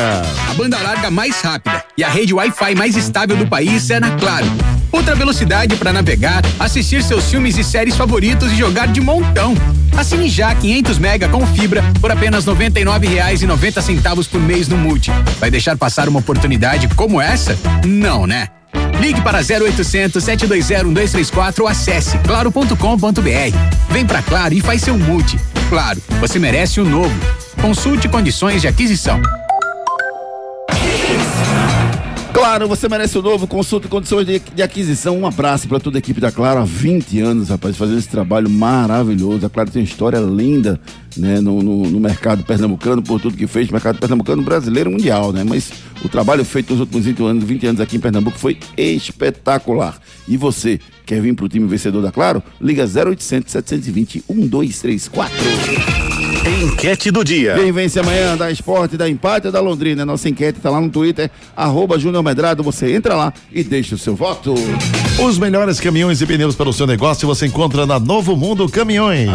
A banda larga mais rápida e a rede Wi-Fi mais estável do país é na Claro. Ultra velocidade para navegar, assistir seus filmes e séries favoritos e jogar de montão. Assine já 500 mega com fibra por apenas R$ 99,90 por mês no Multi. Vai deixar passar uma oportunidade como essa? Não, né? Ligue para 0800 720 1234 ou acesse claro.com.br. Vem pra Claro e faz seu multi. Claro, você merece o novo. Consulte condições de aquisição. Claro, você merece o novo. Consulte condições de, de aquisição. Um abraço para toda a equipe da Claro. Há 20 anos, rapaz, fazendo esse trabalho maravilhoso. A Claro tem uma história linda né, no, no- no mercado pernambucano, por tudo que fez, mercado pernambucano brasileiro mundial, né? Mas o trabalho feito nos últimos 20 anos, 20 anos aqui em Pernambuco foi espetacular. E você quer vir para o time vencedor da Claro? Liga 0800 720 1234. Enquete do dia. Quem vence amanhã da Esporte, da Empate ou da Londrina? Nossa enquete tá lá no Twitter, arroba Júnior Medrado. Você entra lá e deixa o seu voto. Os melhores caminhões e pneus para o seu negócio você encontra na Novo Mundo Caminhões.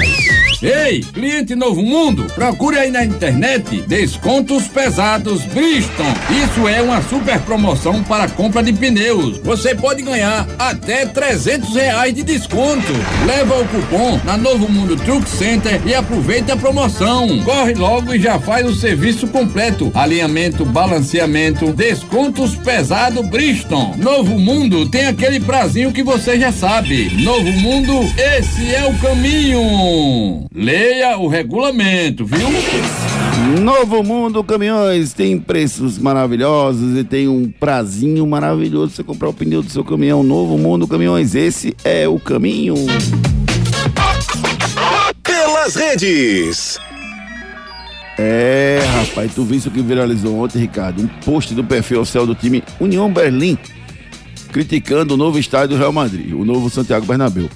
Ei, cliente Novo Mundo, procure aí na internet descontos pesados Bridgestone. Isso é uma super promoção para compra de pneus. Você pode ganhar até 300 reais de desconto. Leva o cupom na Novo Mundo Truck Center e aproveita a promoção. Corre logo e já faz o serviço completo. Alinhamento, balanceamento, descontos pesado Bridgestone. Novo Mundo tem aquele prazinho que você já sabe. Novo Mundo, esse é o caminho. Leia o regulamento, viu? Novo Mundo Caminhões tem preços maravilhosos e tem um prazinho maravilhoso pra você comprar o pneu do seu caminhão. Novo Mundo Caminhões, esse é o caminho. Pelas redes. É, rapaz, tu viu isso que viralizou ontem, Ricardo? Um post do perfil oficial do time União Berlim criticando o novo estádio do Real Madrid, o novo Santiago Bernabéu.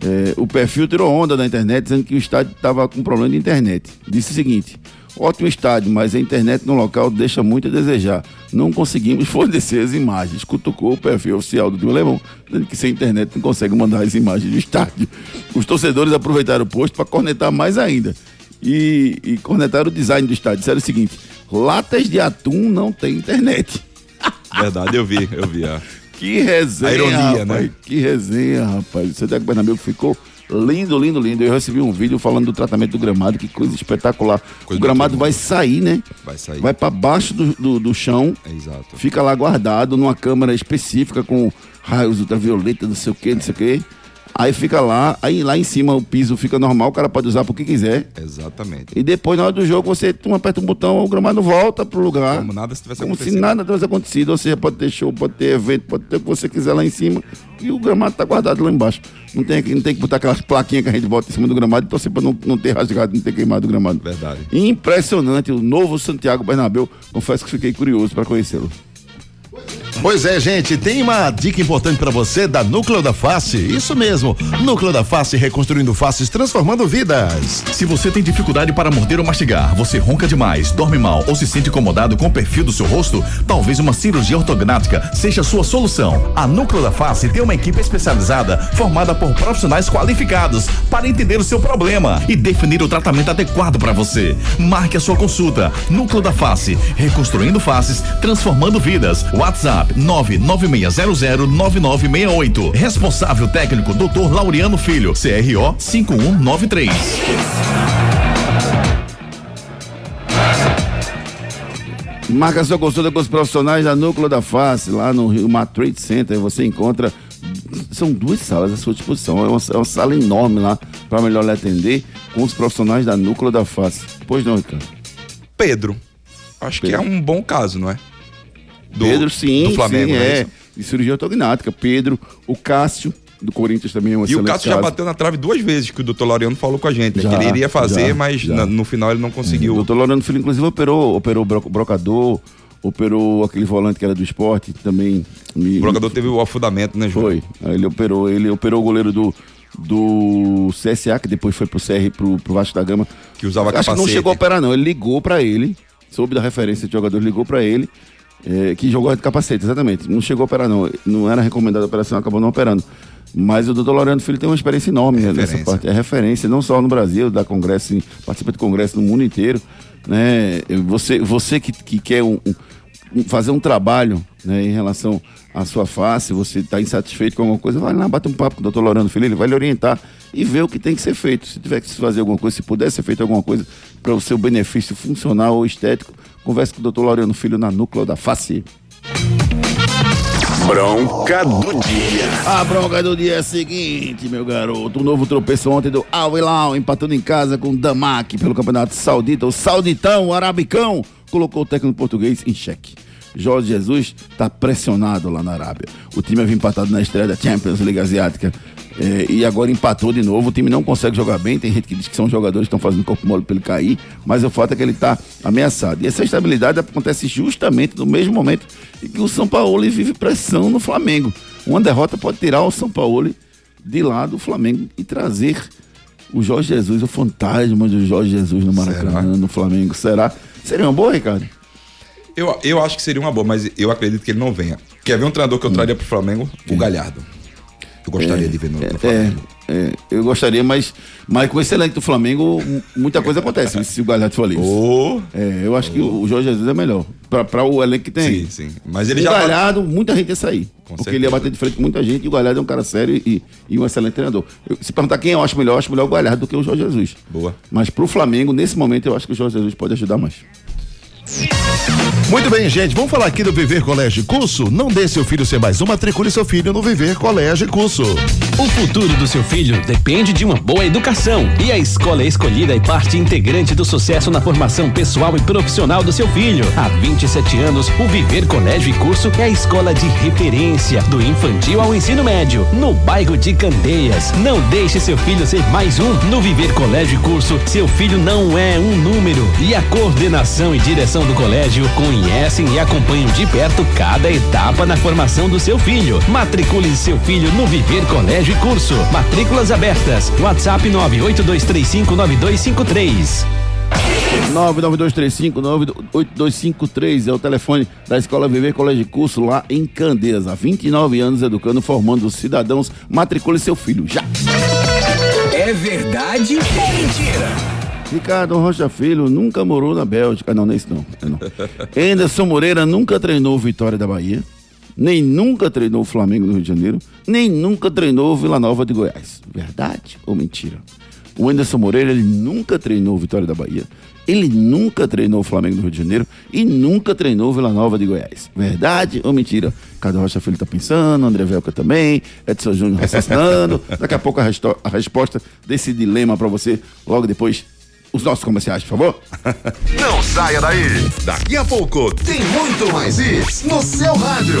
É, o perfil tirou onda na internet dizendo que o estádio estava com problema de internet. Disse o seguinte: ótimo estádio, mas a internet no local deixa muito a desejar. Não conseguimos fornecer as imagens. Cutucou o perfil oficial do time alemão, dizendo que sem internet não consegue mandar as imagens do estádio. Os torcedores aproveitaram o post para cornetar mais ainda. E, e cornetaram o design do estádio. Disseram o seguinte: latas de atum não tem internet. Verdade, eu vi, eu vi. é. Que resenha, A ironia, rapaz. né? Que resenha, rapaz. O Santiago Bernabéu ficou lindo, lindo, lindo. Eu recebi um vídeo falando do tratamento do gramado, que coisa espetacular. Coisa o gramado vai sair, né? Vai sair. Vai para baixo do, do, do chão, É, exato. fica lá guardado numa câmara específica com raios ultravioleta, não sei o que, não sei o que. Aí fica lá, aí lá em cima o piso fica normal, o cara pode usar pro que quiser. Exatamente. E depois, na hora do jogo, você tum, aperta um botão, o gramado volta pro lugar. Como nada se tivesse Como se acontecido. nada tivesse acontecido. Ou seja, pode ter show, pode ter evento, pode ter o que você quiser lá em cima. E o gramado tá guardado lá embaixo. Não tem, que- não tem que botar aquelas plaquinhas que a gente bota em cima do gramado e torcer pra não, não ter rasgado, não ter queimado o gramado. Verdade. Impressionante, o novo Santiago Bernabéu. Confesso que fiquei curioso para conhecê-lo. Pois é, gente, tem uma dica importante pra você da Núcleo da Face. Isso mesmo, Núcleo da Face reconstruindo faces, transformando vidas. Se você tem dificuldade para morder ou mastigar, você ronca demais, dorme mal ou se sente incomodado com o perfil do seu rosto, talvez uma cirurgia ortognática seja a sua solução. A Núcleo da Face tem uma equipe especializada formada por profissionais qualificados para entender o seu problema e definir o tratamento adequado para você. Marque a sua consulta. Núcleo da Face, reconstruindo faces, transformando vidas. WhatsApp 996009968. Responsável técnico Dr. Laureano Filho, CRO 5193. Marca sua consulta com os profissionais da Núcleo da Face, lá no Rio Mar Trade Center. Você encontra. São duas salas à sua disposição. É uma, é uma sala enorme lá para melhor lhe atender com os profissionais da Núcleo da Face. Pois não, Ricardo? Pedro. Acho que é Pedro. um bom caso, não é? Do- Pedro, sim. Do Flamengo, sim, não é é. De cirurgia ortognática. Pedro, o Cássio, do Corinthians também é um E o excelente Cássio já bateu na trave duas vezes, que o doutor Laureano falou com a gente. né? Já, que ele iria fazer, já, mas já. na- no final ele não conseguiu. O doutor Lorano Filho, inclusive, operou, operou o bro- brocador, operou aquele volante que era do esporte, também. Me, O jogador teve o afundamento, né, Júlio? Foi. Aí ele operou. Ele operou o goleiro do, do CSA, que depois foi pro CR pro, pro Vasco da Gama. Que usava Acho que não capacete. chegou a operar, não. Ele ligou pra ele, soube da referência de jogador, ligou pra ele, é, que jogou de capacete, exatamente. Não chegou a operar, não. Não era recomendada a operação, acabou não operando. Mas o doutor Lorano Filho tem uma experiência enorme né, nessa parte. É referência, não só no Brasil, dá congresso, participa de congresso no mundo inteiro. Né? Você, você que, que quer um- um- fazer um trabalho né, em relação à sua face, você está insatisfeito com alguma coisa, vai lá, bate um papo com o doutor Lorano Filho, ele vai lhe orientar e ver o que tem que ser feito. Se tiver que se fazer alguma coisa, se puder ser feito alguma coisa para o seu benefício funcional ou estético, converse com o doutor Lorano Filho na Núcleo da Face. Bronca do dia. A bronca do dia é a seguinte, meu garoto. O novo tropeço ontem do Al Hilal, empatando em casa com o Damac pelo Campeonato Saudita. O Sauditão, o Arabicão, colocou o técnico português em xeque. Jorge Jesus está pressionado lá na Arábia. O time havia empatado na estreia da Champions League Asiática eh, e agora empatou de novo. O time não consegue jogar bem. Tem gente que diz que são jogadores que estão fazendo corpo mole para ele cair, mas o fato é que ele está ameaçado. E essa estabilidade acontece justamente no mesmo momento em que o São Paulo vive pressão no Flamengo. Uma derrota pode tirar o São Paulo de lá do Flamengo e trazer o Jorge Jesus, o fantasma do Jorge Jesus no Maracanã, no Flamengo. Será? Seria uma boa, Ricardo? Eu, eu acho que seria uma boa, mas eu acredito que ele não venha. Quer ver um treinador que eu traria pro Flamengo? O Galhardo. Eu gostaria de ver no, no É, Flamengo. é, eu gostaria, mas, mas com esse elenco do Flamengo, muita coisa acontece se o Galhardo for livre. Ô, É, eu acho que o Jorge Jesus é melhor. Pra, pra o elenco que tem. Sim, sim. Mas ele o já. Galhardo, muita gente ia sair. Com porque certeza. ele ia bater de frente com muita gente e o Galhardo é um cara sério e, e um excelente treinador. Eu- se perguntar quem eu acho melhor, eu acho melhor o Galhardo do que o Jorge Jesus. Boa. Mas pro Flamengo, nesse momento, eu acho que o Jorge Jesus pode ajudar mais. Muito bem, gente, vamos falar aqui do Viver Colégio Curso? Não deixe seu filho ser mais um, matricule seu filho no Viver Colégio Curso. O futuro do seu filho depende de uma boa educação e a escola escolhida é parte integrante do sucesso na formação pessoal e profissional do seu filho. Há 27 anos, o Viver Colégio e Curso é a escola de referência do infantil ao ensino médio, no bairro de Candeias. Não deixe seu filho ser mais um. No Viver Colégio e Curso, seu filho não é um número. E a coordenação e direção do colégio conhecem e acompanham de perto cada etapa na formação do seu filho. Matricule seu filho no Viver Colégio e Curso. Matrículas abertas. WhatsApp 982359253. 99235-8253 é o telefone da Escola Viver Colégio de Curso lá em Candeias. Há 29 anos educando, formando cidadãos. Matricule seu filho já. É verdade ou mentira? Ricardo Rocha Filho nunca morou na Bélgica. Não, não é isso não. É não. Anderson Moreira nunca treinou Vitória da Bahia. Nem nunca treinou o Flamengo do Rio de Janeiro. Nem nunca treinou Vila Nova de Goiás. Verdade ou mentira? O Anderson Moreira, ele nunca treinou Vitória da Bahia. Ele nunca treinou o Flamengo do Rio de Janeiro e nunca treinou Vila Nova de Goiás. Verdade ou mentira? Cada Rocha Filho tá pensando, André Velca também, Edson Júnior raciocinando. Daqui a pouco a, a resposta desse dilema para você, logo depois, os nossos comerciais, por favor. Não saia daí. Daqui a pouco tem muito mais isso no seu rádio.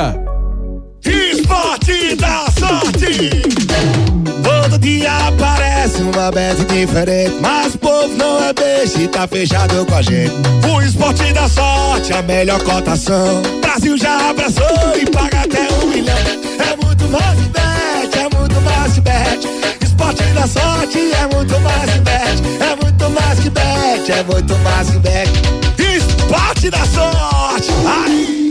Esporte da sorte! Todo dia aparece uma bet diferente, mas o povo não é besta e tá fechado com a gente. O esporte da sorte, a melhor cotação. Brasil já abraçou e paga até um milhão. É muito mais bet, é muito mais bet. Esporte da sorte é muito mais bet, é muito mais que bet, é muito mais que bet. Esporte da sorte! Ai!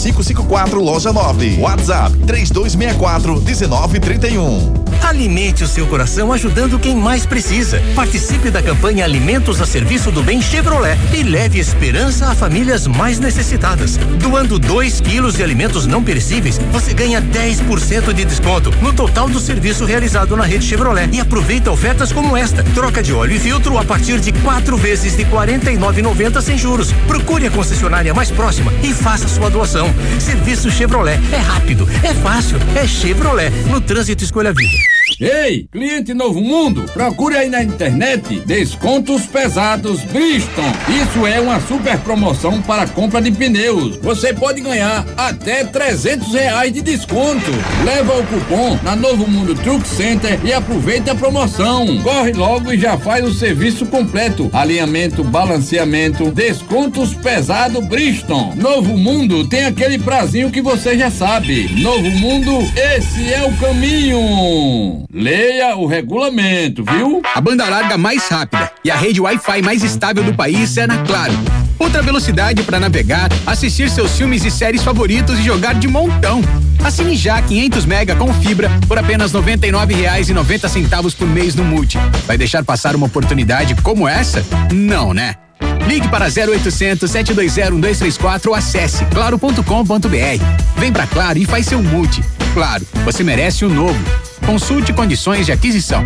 554, loja 9. WhatsApp 3264 1931. Alimente o seu coração ajudando quem mais precisa. Participe da campanha Alimentos a Serviço do Bem Chevrolet e leve esperança a famílias mais necessitadas. Doando 2 quilos de alimentos não perecíveis, você ganha 10% de desconto no total do serviço realizado na rede Chevrolet. E aproveita ofertas como esta: troca de óleo e filtro a partir de quatro vezes de R$ 49,90 sem juros. Procure a concessionária mais próxima e faça sua doação. Serviço Chevrolet é rápido, é fácil, é Chevrolet. No trânsito escolha vida. Ei, cliente Novo Mundo, procure aí na internet descontos pesados Bridgestone. Isso é uma super promoção para compra de pneus. Você pode ganhar até 300 reais de desconto. Leva o cupom na Novo Mundo Truck Center e aproveita a promoção. Corre logo e já faz o serviço completo. Alinhamento, balanceamento, descontos pesado Bridgestone. Novo Mundo tem aquele prazinho que você já sabe. Novo Mundo, esse é o caminho. Leia o regulamento, viu? A banda larga mais rápida e a rede Wi-Fi mais estável do país é na Claro. Outra velocidade para navegar, assistir seus filmes e séries favoritos e jogar de montão. Assine já 500 mega com fibra por apenas R$ 99,90 por mês no Multi. Vai deixar passar uma oportunidade como essa? Não, né? Ligue para 0800 720 1234 ou acesse claro.com.br. Vem pra Claro e faz seu multi. Claro, você merece o novo. Consulte condições de aquisição.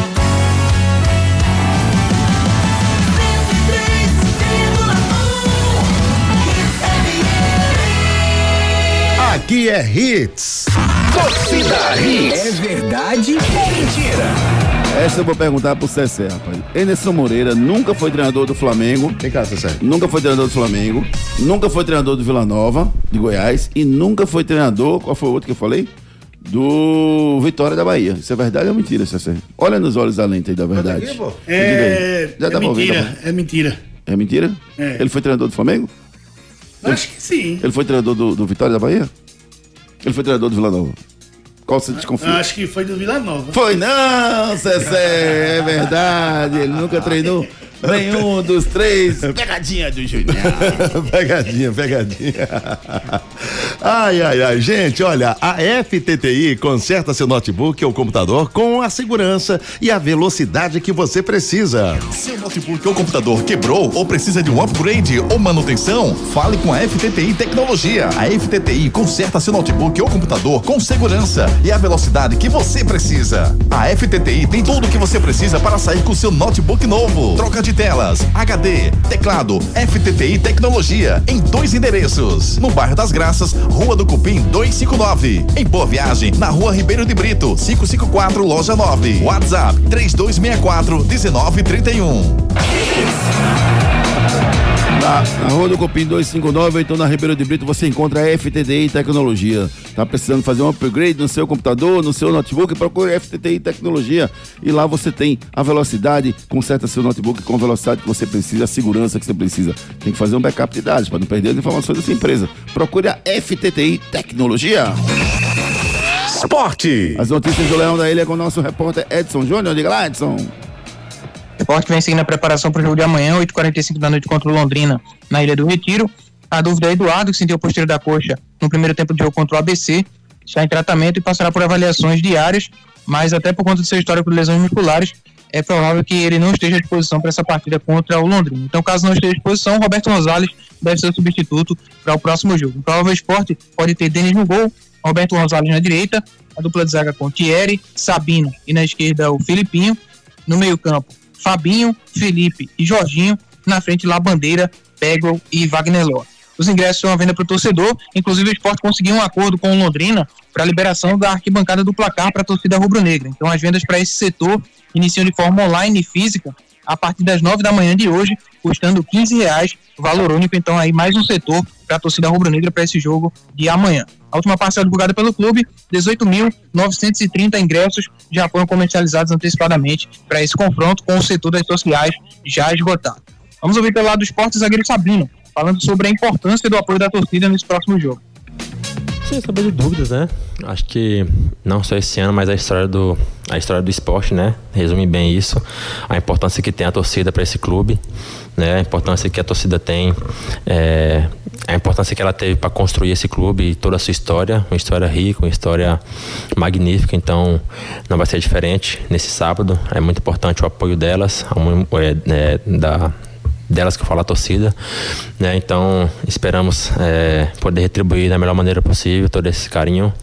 Aqui é Hits. Torcida Hits. É verdade ou mentira? Essa eu vou perguntar pro Cessé, rapaz. Anderson Moreira nunca foi treinador do Flamengo. Vem cá, Cessé. Nunca foi treinador do Flamengo. Nunca foi treinador do Vila Nova, de Goiás. E nunca foi treinador, qual foi o outro que eu falei? Do Vitória da Bahia. Isso é verdade ou mentira, Cessé? Olha nos olhos da lente aí da verdade. É, Já é dá pra ouvir, mentira, tá é mentira. É mentira? É. Ele foi treinador do Flamengo? Acho que sim. Ele foi treinador do, do Vitória da Bahia? Ele foi treinador do Vila Nova? Qual você desconfia? Acho que foi do Vila Nova. Foi não, Cessé, é verdade. Ele nunca treinou nenhum dos três. Pegadinha do Júnior. pegadinha, pegadinha. Ai, ai, ai. Gente, olha, a FTTI conserta seu notebook ou computador com a segurança e a velocidade que você precisa. Seu notebook ou computador quebrou ou precisa de um upgrade ou manutenção? Fale com a FTTI Tecnologia. A FTTI conserta seu notebook ou computador com segurança e a velocidade que você precisa. A FTTI tem tudo o que você precisa para sair com seu notebook novo. Troca de telas, HD, teclado, FTTI Tecnologia em dois endereços. No bairro das Graças, Rua do Cupim 259. Em Boa Viagem, na Rua Ribeiro de Brito, 554, Loja 9. WhatsApp 3264 1931. Na, na Rua do Copim 259, ou então na Ribeiro de Brito, você encontra a FTTI Tecnologia. Tá precisando fazer um upgrade no seu computador, no seu notebook? Procure a FTTI Tecnologia. E lá você tem a velocidade, conserta seu notebook com a velocidade que você precisa, a segurança que você precisa. Tem que fazer um backup de dados para não perder as informações da sua empresa. Procure a FTTI Tecnologia. Esporte. As notícias do Leão da Ilha com o nosso repórter Edson Júnior. Diga lá, Edson. Esporte vem seguindo a preparação para o jogo de amanhã, 8h45 da noite contra o Londrina, na Ilha do Retiro. A dúvida é Eduardo, que sentiu o posterior da coxa no primeiro tempo de jogo contra o ABC, está em tratamento e passará por avaliações diárias, mas até por conta do seu histórico de lesões musculares, é provável que ele não esteja à disposição para essa partida contra o Londrina. Então, caso não esteja à disposição, Roberto Gonzalez deve ser o substituto para o próximo jogo. O provável esporte pode ter Denis no gol, Roberto Gonzalez na direita, a dupla de zaga com Thierry, Sabino e na esquerda o Filipinho. No meio-campo, Fabinho, Felipe e Jorginho. Na frente, lá Bandeira, Pegel e Wagner Ló. Os ingressos são à venda para o torcedor. Inclusive, o esporte conseguiu um acordo com o Londrina para a liberação da arquibancada do placar para a torcida rubro-negra. Então, as vendas para esse setor iniciam de forma online e física a partir das 9 da manhã de hoje, custando 15 reais, valor único. Então, aí mais um setor para a torcida rubro-negra para esse jogo de amanhã. A última parcela divulgada pelo clube, 18.930 ingressos já foram comercializados antecipadamente para esse confronto com o setor das sociais já esgotado. Vamos ouvir pelo lado do esporte zagueiro Sabino, falando sobre a importância do apoio da torcida nesse próximo jogo. Sem saber de dúvidas, né? Acho que não só esse ano, mas a história do a história do esporte, né? Resume bem isso, a importância que tem a torcida para esse clube, né? A importância que a torcida tem, é, a importância que ela teve para construir esse clube e toda a sua história, uma história rica, uma história magnífica. Então, não vai ser diferente nesse sábado. É muito importante o apoio delas, é, é, da delas que eu falo a torcida, né? Então esperamos é, poder retribuir da melhor maneira possível todo esse carinho,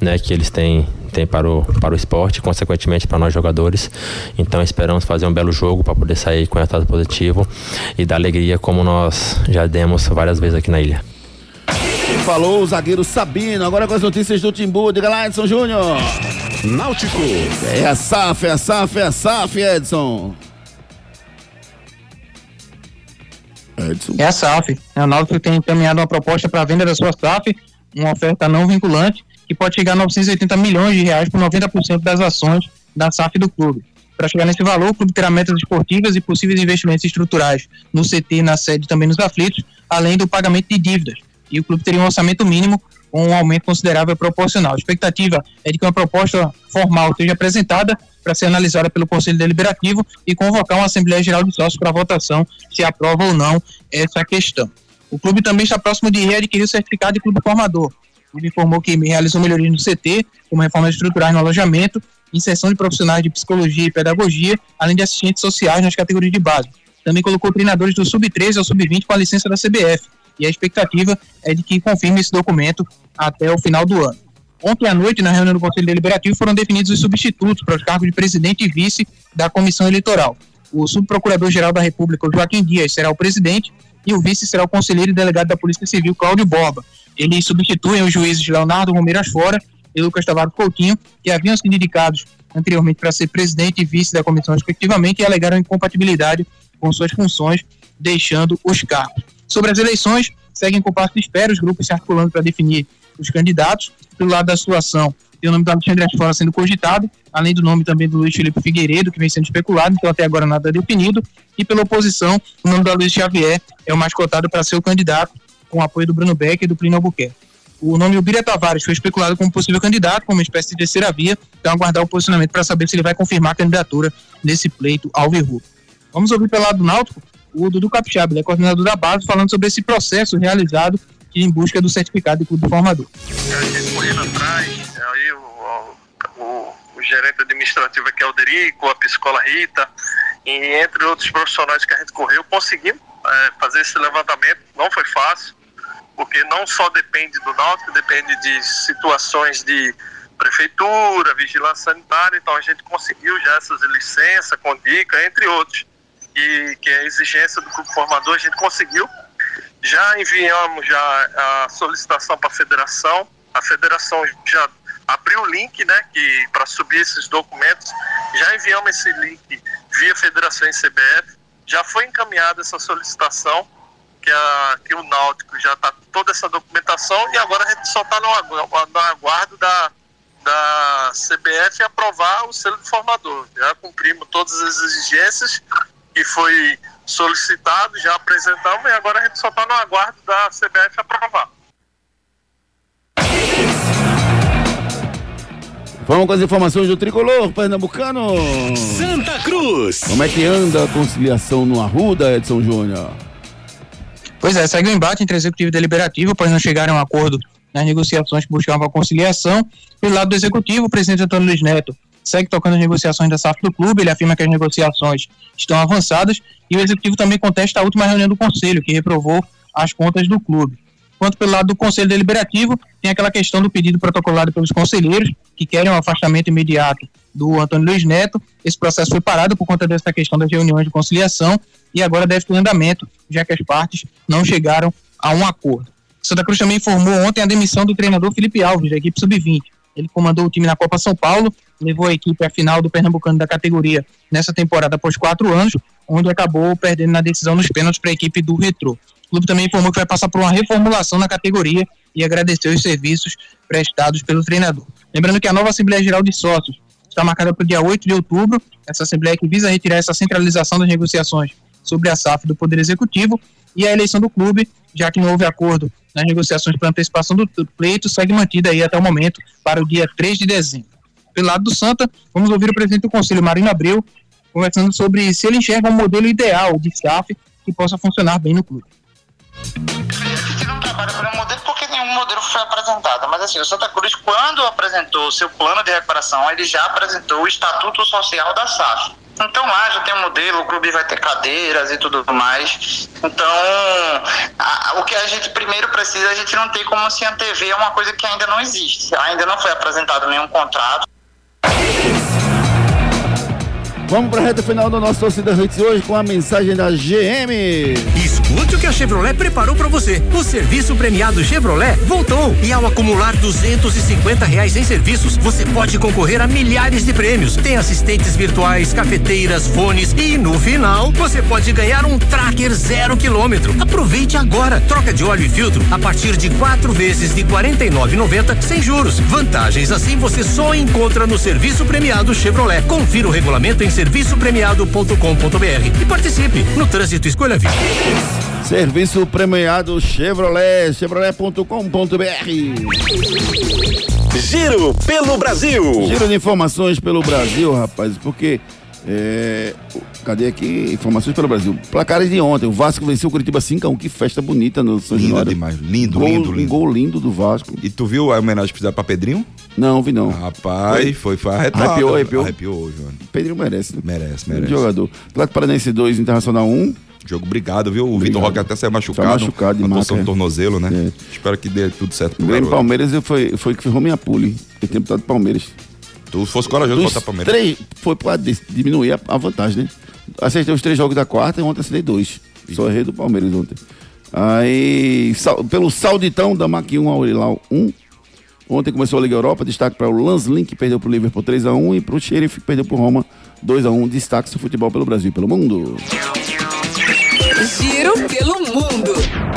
né? Que eles têm, têm para o para o esporte, consequentemente para nós jogadores. Então esperamos fazer um belo jogo para poder sair com resultado positivo e dar alegria como nós já demos várias vezes aqui na ilha. Falou o zagueiro Sabino. Agora com as notícias do Timbu. Diga lá, Edson Júnior. Náutico. É a SAF, é a SAF, é a SAF, Edson. Edson. É a SAF. O Náutico tem encaminhado uma proposta para a venda da sua SAF, uma oferta não vinculante, que pode chegar a 980 milhões de reais por 90% das ações da SAF do clube. Para chegar nesse valor, o clube terá metas esportivas e possíveis investimentos estruturais no CT, na sede também nos aflitos, além do pagamento de dívidas. E o clube teria um orçamento mínimo com um aumento considerável proporcional. A expectativa é de que uma proposta formal seja apresentada para ser analisada pelo Conselho Deliberativo e convocar uma Assembleia Geral de Sócios para votação se aprova ou não essa questão. O clube também está próximo de readquirir o certificado de clube formador. Ele informou que realizou melhorias no CT, como reformas estruturais no alojamento, inserção de profissionais de psicologia e pedagogia, além de assistentes sociais nas categorias de base. Também colocou treinadores do sub-13 ao sub-20 com a licença da CBF. E a expectativa é de que confirme esse documento até o final do ano. Ontem à noite, na reunião do Conselho Deliberativo, foram definidos os substitutos para os cargos de presidente e vice da comissão eleitoral. O subprocurador-geral da República, Joaquim Dias, será o presidente e o vice será o conselheiro e delegado da Polícia Civil, Cláudio Borba. Eles substituem os juízes Leonardo Romeiras Fora e Lucas Tavares Coutinho, que haviam sido indicados anteriormente para ser presidente e vice da comissão, respectivamente, e alegaram incompatibilidade com suas funções, deixando os cargos. Sobre as eleições, seguem com passo de espera, os grupos se articulando para definir os candidatos. Pelo lado da situação, tem o nome do Alexandre Asfora sendo cogitado, além do nome também do Luiz Felipe Figueiredo, que vem sendo especulado, então até agora nada definido. E pela oposição, o nome do Luiz Xavier é o mais cotado para ser o candidato, com o apoio do Bruno Beck e do Plínio Albuquerque. O nome Ubira Tavares foi especulado como possível candidato, como uma espécie de terceira via, então aguardar o posicionamento para saber se ele vai confirmar a candidatura nesse pleito ao Verru. Vamos ouvir pelo lado do Náutico o Dudu Capixaba, ele é coordenador da base, falando sobre esse processo realizado em busca do certificado de clube formador. A gente correndo atrás, aí o, o, o gerente administrativo aqui é o Derico, a psicóloga Rita, e entre outros profissionais que a gente correu, conseguimos é, fazer esse levantamento. Não foi fácil, porque não só depende do Náutico, depende de situações de prefeitura, vigilância sanitária, então a gente conseguiu já essas licenças com dica, entre outros. E que é a exigência do clube formador, a gente conseguiu. Já enviamos já a solicitação para a federação. A federação já abriu o link, né, que para subir esses documentos. Já enviamos esse link via Federação e CBF. Já foi encaminhada essa solicitação que, a, que o Náutico já está toda essa documentação e agora a gente só está no, no aguardo da, da CBF aprovar o selo de formador. Já cumprimos todas as exigências que foi solicitado, já apresentamos e agora a gente só está no aguardo da CBF aprovar. Vamos com as informações do tricolor pernambucano. Santa Cruz. Como é que anda a conciliação no Arruda, Edson Júnior? Pois é, segue o embate entre executivo e deliberativo, após não chegarem a um acordo nas negociações que buscavam a conciliação. Pelo lado do executivo, o presidente Antônio Luiz Neto segue tocando as negociações da SAF do clube, ele afirma que as negociações estão avançadas e o executivo também contesta a última reunião do conselho, que reprovou as contas do clube. Quanto pelo lado do conselho deliberativo, tem aquela questão do pedido protocolado pelos conselheiros, que querem um afastamento imediato do Antônio Luiz Neto. Esse processo foi parado por conta dessa questão das reuniões de conciliação e agora deve ter andamento, já que as partes não chegaram a um acordo. Santa Cruz também informou ontem a demissão do treinador Felipe Alves, da equipe sub-20. Ele comandou o time na Copa São Paulo, levou a equipe à final do Pernambucano da categoria nessa temporada após quatro anos, onde acabou perdendo na decisão nos pênaltis para a equipe do Retrô. O clube também informou que vai passar por uma reformulação na categoria e agradeceu os serviços prestados pelo treinador. Lembrando que a nova Assembleia Geral de Sócios está marcada para o dia 8 de outubro, essa Assembleia que visa retirar essa centralização das negociações sobre a SAF do Poder Executivo e a eleição do clube, já que não houve acordo nas negociações para antecipação do pleito, segue mantida aí até o momento para o dia 3 de dezembro. Pelo lado do Santa, vamos ouvir o presidente do Conselho, Marino Abreu, conversando sobre se ele enxerga um modelo ideal de SAF que possa funcionar bem no clube. Um modelo foi apresentado. Mas assim, o Santa Cruz, quando apresentou o seu plano de recuperação, ele já apresentou o Estatuto Social da SAF. Então lá já tem um modelo, o clube vai ter cadeiras e tudo mais. Então, a- o que a gente primeiro precisa, a gente não tem como se antever a uma coisa que ainda não existe. Ainda não foi apresentado nenhum contrato. Vamos pra reta final do nosso Torcida Hits hoje com a mensagem da GM. Escute o que a Chevrolet preparou para você. O serviço premiado Chevrolet voltou e ao acumular 250 reais em serviços, você pode concorrer a milhares de prêmios. Tem assistentes virtuais, cafeteiras, fones e no final você pode ganhar um tracker zero quilômetro. Aproveite agora. Troca de óleo e filtro a partir de quatro vezes de 49,90 sem juros. Vantagens assim você só encontra no serviço premiado Chevrolet. Confira o regulamento em serviçopremiado.com.br e participe. No trânsito escolha vida. Serviço premiado Chevrolet, chevrolet.com.br. Giro pelo Brasil. Giro de informações pelo Brasil, rapaz, porque. É, cadê aqui? Informações pelo Brasil. Placares de ontem. O Vasco venceu o Curitiba 5x1. Que festa bonita no São Lindo Januário. demais. Lindo, Gol- lindo, Um lindo. gol lindo do Vasco. E tu viu a homenagem que fizeram pra Pedrinho? Não, vi não. Rapaz, foi, foi arretado. Arrepiou, arrepiou. Arrepiou, João. Pedrinho merece, né? Merece, merece. jogador. Atlético Paranaense 2, Internacional 1. Jogo obrigado, viu? O Vitor Roque até saiu machucado. Tá machucado de Uma maca, torção é. do tornozelo, né? Espero que dê tudo certo pro Grêmio. Palmeiras foi, foi que ferrou minha pule. Ele tem botado Palmeiras. Tu fosse corajoso botar Palmeiras. Três, foi pra diminuir a, a vantagem, né? Acertei os três jogos da quarta e ontem acertei dois. Só errei do Palmeiras ontem. Aí, sal- pelo Sauditão da MAC 1 ao Hilal 1. Ontem começou a Liga Europa, destaque para o Lanslin, que perdeu para o Liverpool 3x1 e para o Sheriff, que perdeu para o Roma 2x1. Destaque do futebol pelo Brasil e pelo mundo. Giro pelo mundo.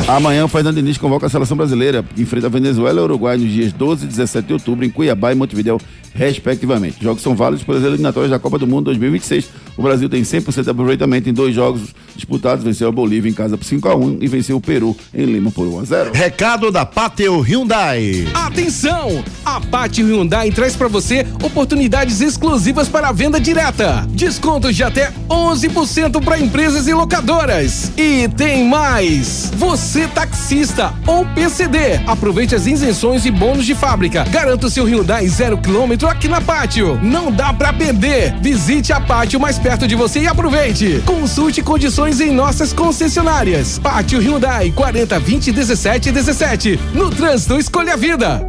Amanhã o Fernando Diniz convoca a seleção brasileira enfrenta a Venezuela e Uruguai nos dias 12 e 17 de outubro em Cuiabá e Montevideo, respectivamente. Os jogos são válidos pelas eliminatórias da Copa do Mundo 2026. O Brasil tem 100% de aproveitamento em dois jogos disputados. Venceu a Bolívia em casa por 5x1 e venceu o Peru em Lima por 1x0. Recado da Pátio Hyundai. Atenção! A Pátio Hyundai traz para você oportunidades exclusivas para a venda direta. Descontos de até 11% para empresas e locadoras. E tem mais! Você taxista ou PCD, aproveite as isenções e bônus de fábrica. Garanta o seu Hyundai zero quilômetro aqui na Pátio. Não dá para perder. Visite a Pátio mais perto de você e aproveite. Consulte condições em nossas concessionárias. Pátio Hyundai 40 20 17 17. No trânsito, escolha a vida.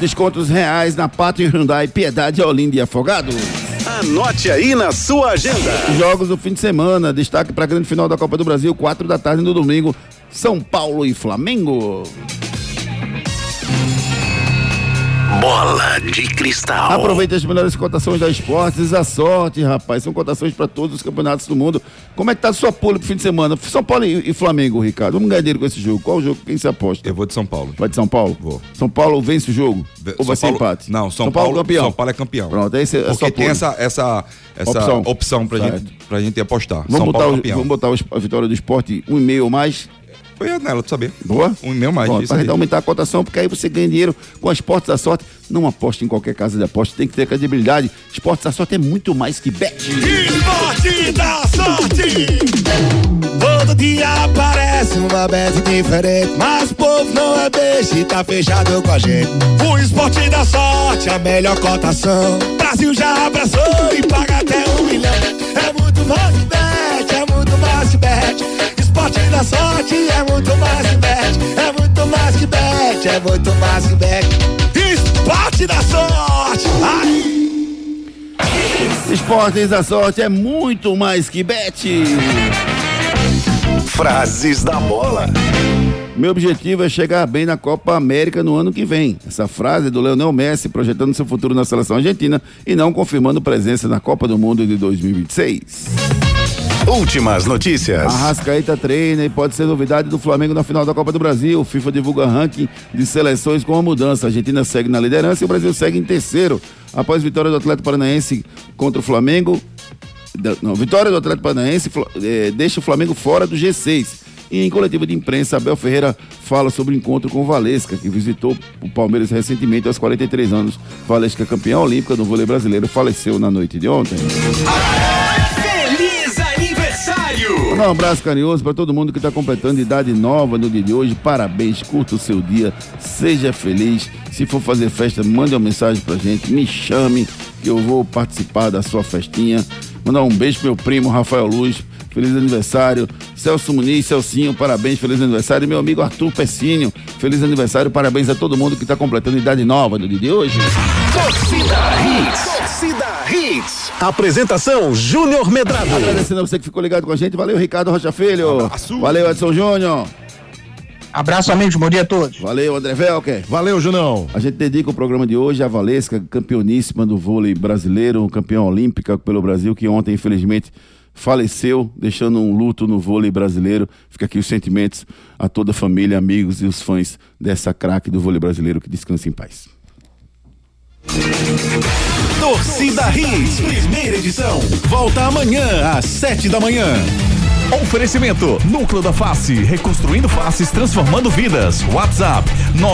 Descontos reais na Pátio Hyundai, Piedade, Olinda e Afogados. Anote aí na sua agenda. Jogos do fim de semana, destaque para a grande final da Copa do Brasil, 4 da tarde no domingo, São Paulo e Flamengo. Bola de cristal. Aproveite as melhores cotações da Esportes, a sorte, rapaz. São cotações para todos os campeonatos do mundo. Como é que tá a sua pole pro fim de semana? São Paulo e, Flamengo, Ricardo. Vamos ganhar dinheiro com esse jogo. Qual o jogo? Quem se aposta? Eu vou de São Paulo. Vai de São Paulo? Vou. São Paulo vence o jogo? Ou vai São ser Paulo- empate? Não, São, Paulo, campeão. São Paulo é campeão. Pronto, esse é Porque tem essa, essa, essa Opção. opção, pra, Certo. gente, pra gente apostar. Vamos São botar, Paulo o, campeão. vamos botar a vitória do esporte um e meio ou mais? Foi nela, tu saber. Boa? Um meio mais. Isso pra aumentar a cotação, porque aí você ganha dinheiro com as Esportes da Sorte. Não aposte em qualquer casa de aposta, tem que ter credibilidade. Esportes da Sorte é muito mais que bet. Esporte da sorte. Todo dia aparece uma bet diferente. Mas o povo não é beijo e tá fechado com a gente. O esporte da sorte, a melhor cotação. Brasil já abraçou e paga até um milhão. É muito mais que bet, é muito mais que bet. Esporte da sorte é muito mais que bet. É muito mais que bet, é muito mais que bet. Esporte da sorte. Ai. Esportes da Sorte é muito mais que bet. Frases da bola. Meu objetivo é chegar bem na Copa América no ano que vem. Essa frase é do Leonel Messi projetando seu futuro na seleção argentina e não confirmando presença na Copa do Mundo de 2026. Últimas notícias. Arrascaeta treina e pode ser novidade do Flamengo na final da Copa do Brasil. O FIFA divulga ranking de seleções com a mudança. A Argentina segue na liderança e o Brasil segue em terceiro. Após vitória do Atlético Paranaense contra o Flamengo. Não, vitória do Atlético Paranaense eh, deixa o Flamengo fora do G6. E em coletiva de imprensa, Abel Ferreira fala sobre o encontro com o Valesca, que visitou o Palmeiras recentemente aos 43 anos. Valesca, campeã olímpica do vôlei brasileiro, faleceu na noite de ontem. Aniversário! Mandar um abraço carinhoso para todo mundo que está completando idade nova no dia de hoje. Parabéns, curta o seu dia, seja feliz. Se for fazer festa, mande uma mensagem pra gente, me chame, que eu vou participar da sua festinha. Mandar um beijo pro meu primo Rafael Luz, feliz aniversário. Celso Muniz, Celcinho, parabéns, feliz aniversário. E meu amigo Arthur Pecinho, feliz aniversário, parabéns a todo mundo que está completando idade nova no dia de hoje. Torcida Hits. Torcida Hits. Apresentação Júnior Medrado. Agradecendo a você que ficou ligado com a gente. Valeu, Ricardo Rocha Filho. Valeu, Edson Júnior. Abraço, amigos. Bom dia a todos. Valeu, André Velker. Valeu, Junão. A gente dedica o programa de hoje à Valesca, campeoníssima do vôlei brasileiro, campeã olímpica pelo Brasil, que ontem, infelizmente, faleceu, deixando um luto no vôlei brasileiro. Fica aqui os sentimentos a toda a família, amigos e os fãs dessa craque do vôlei brasileiro que descansa em paz. Torcida Hits, primeira edição. Volta amanhã às sete da manhã. Oferecimento: Núcleo da Face, reconstruindo faces, transformando vidas. WhatsApp: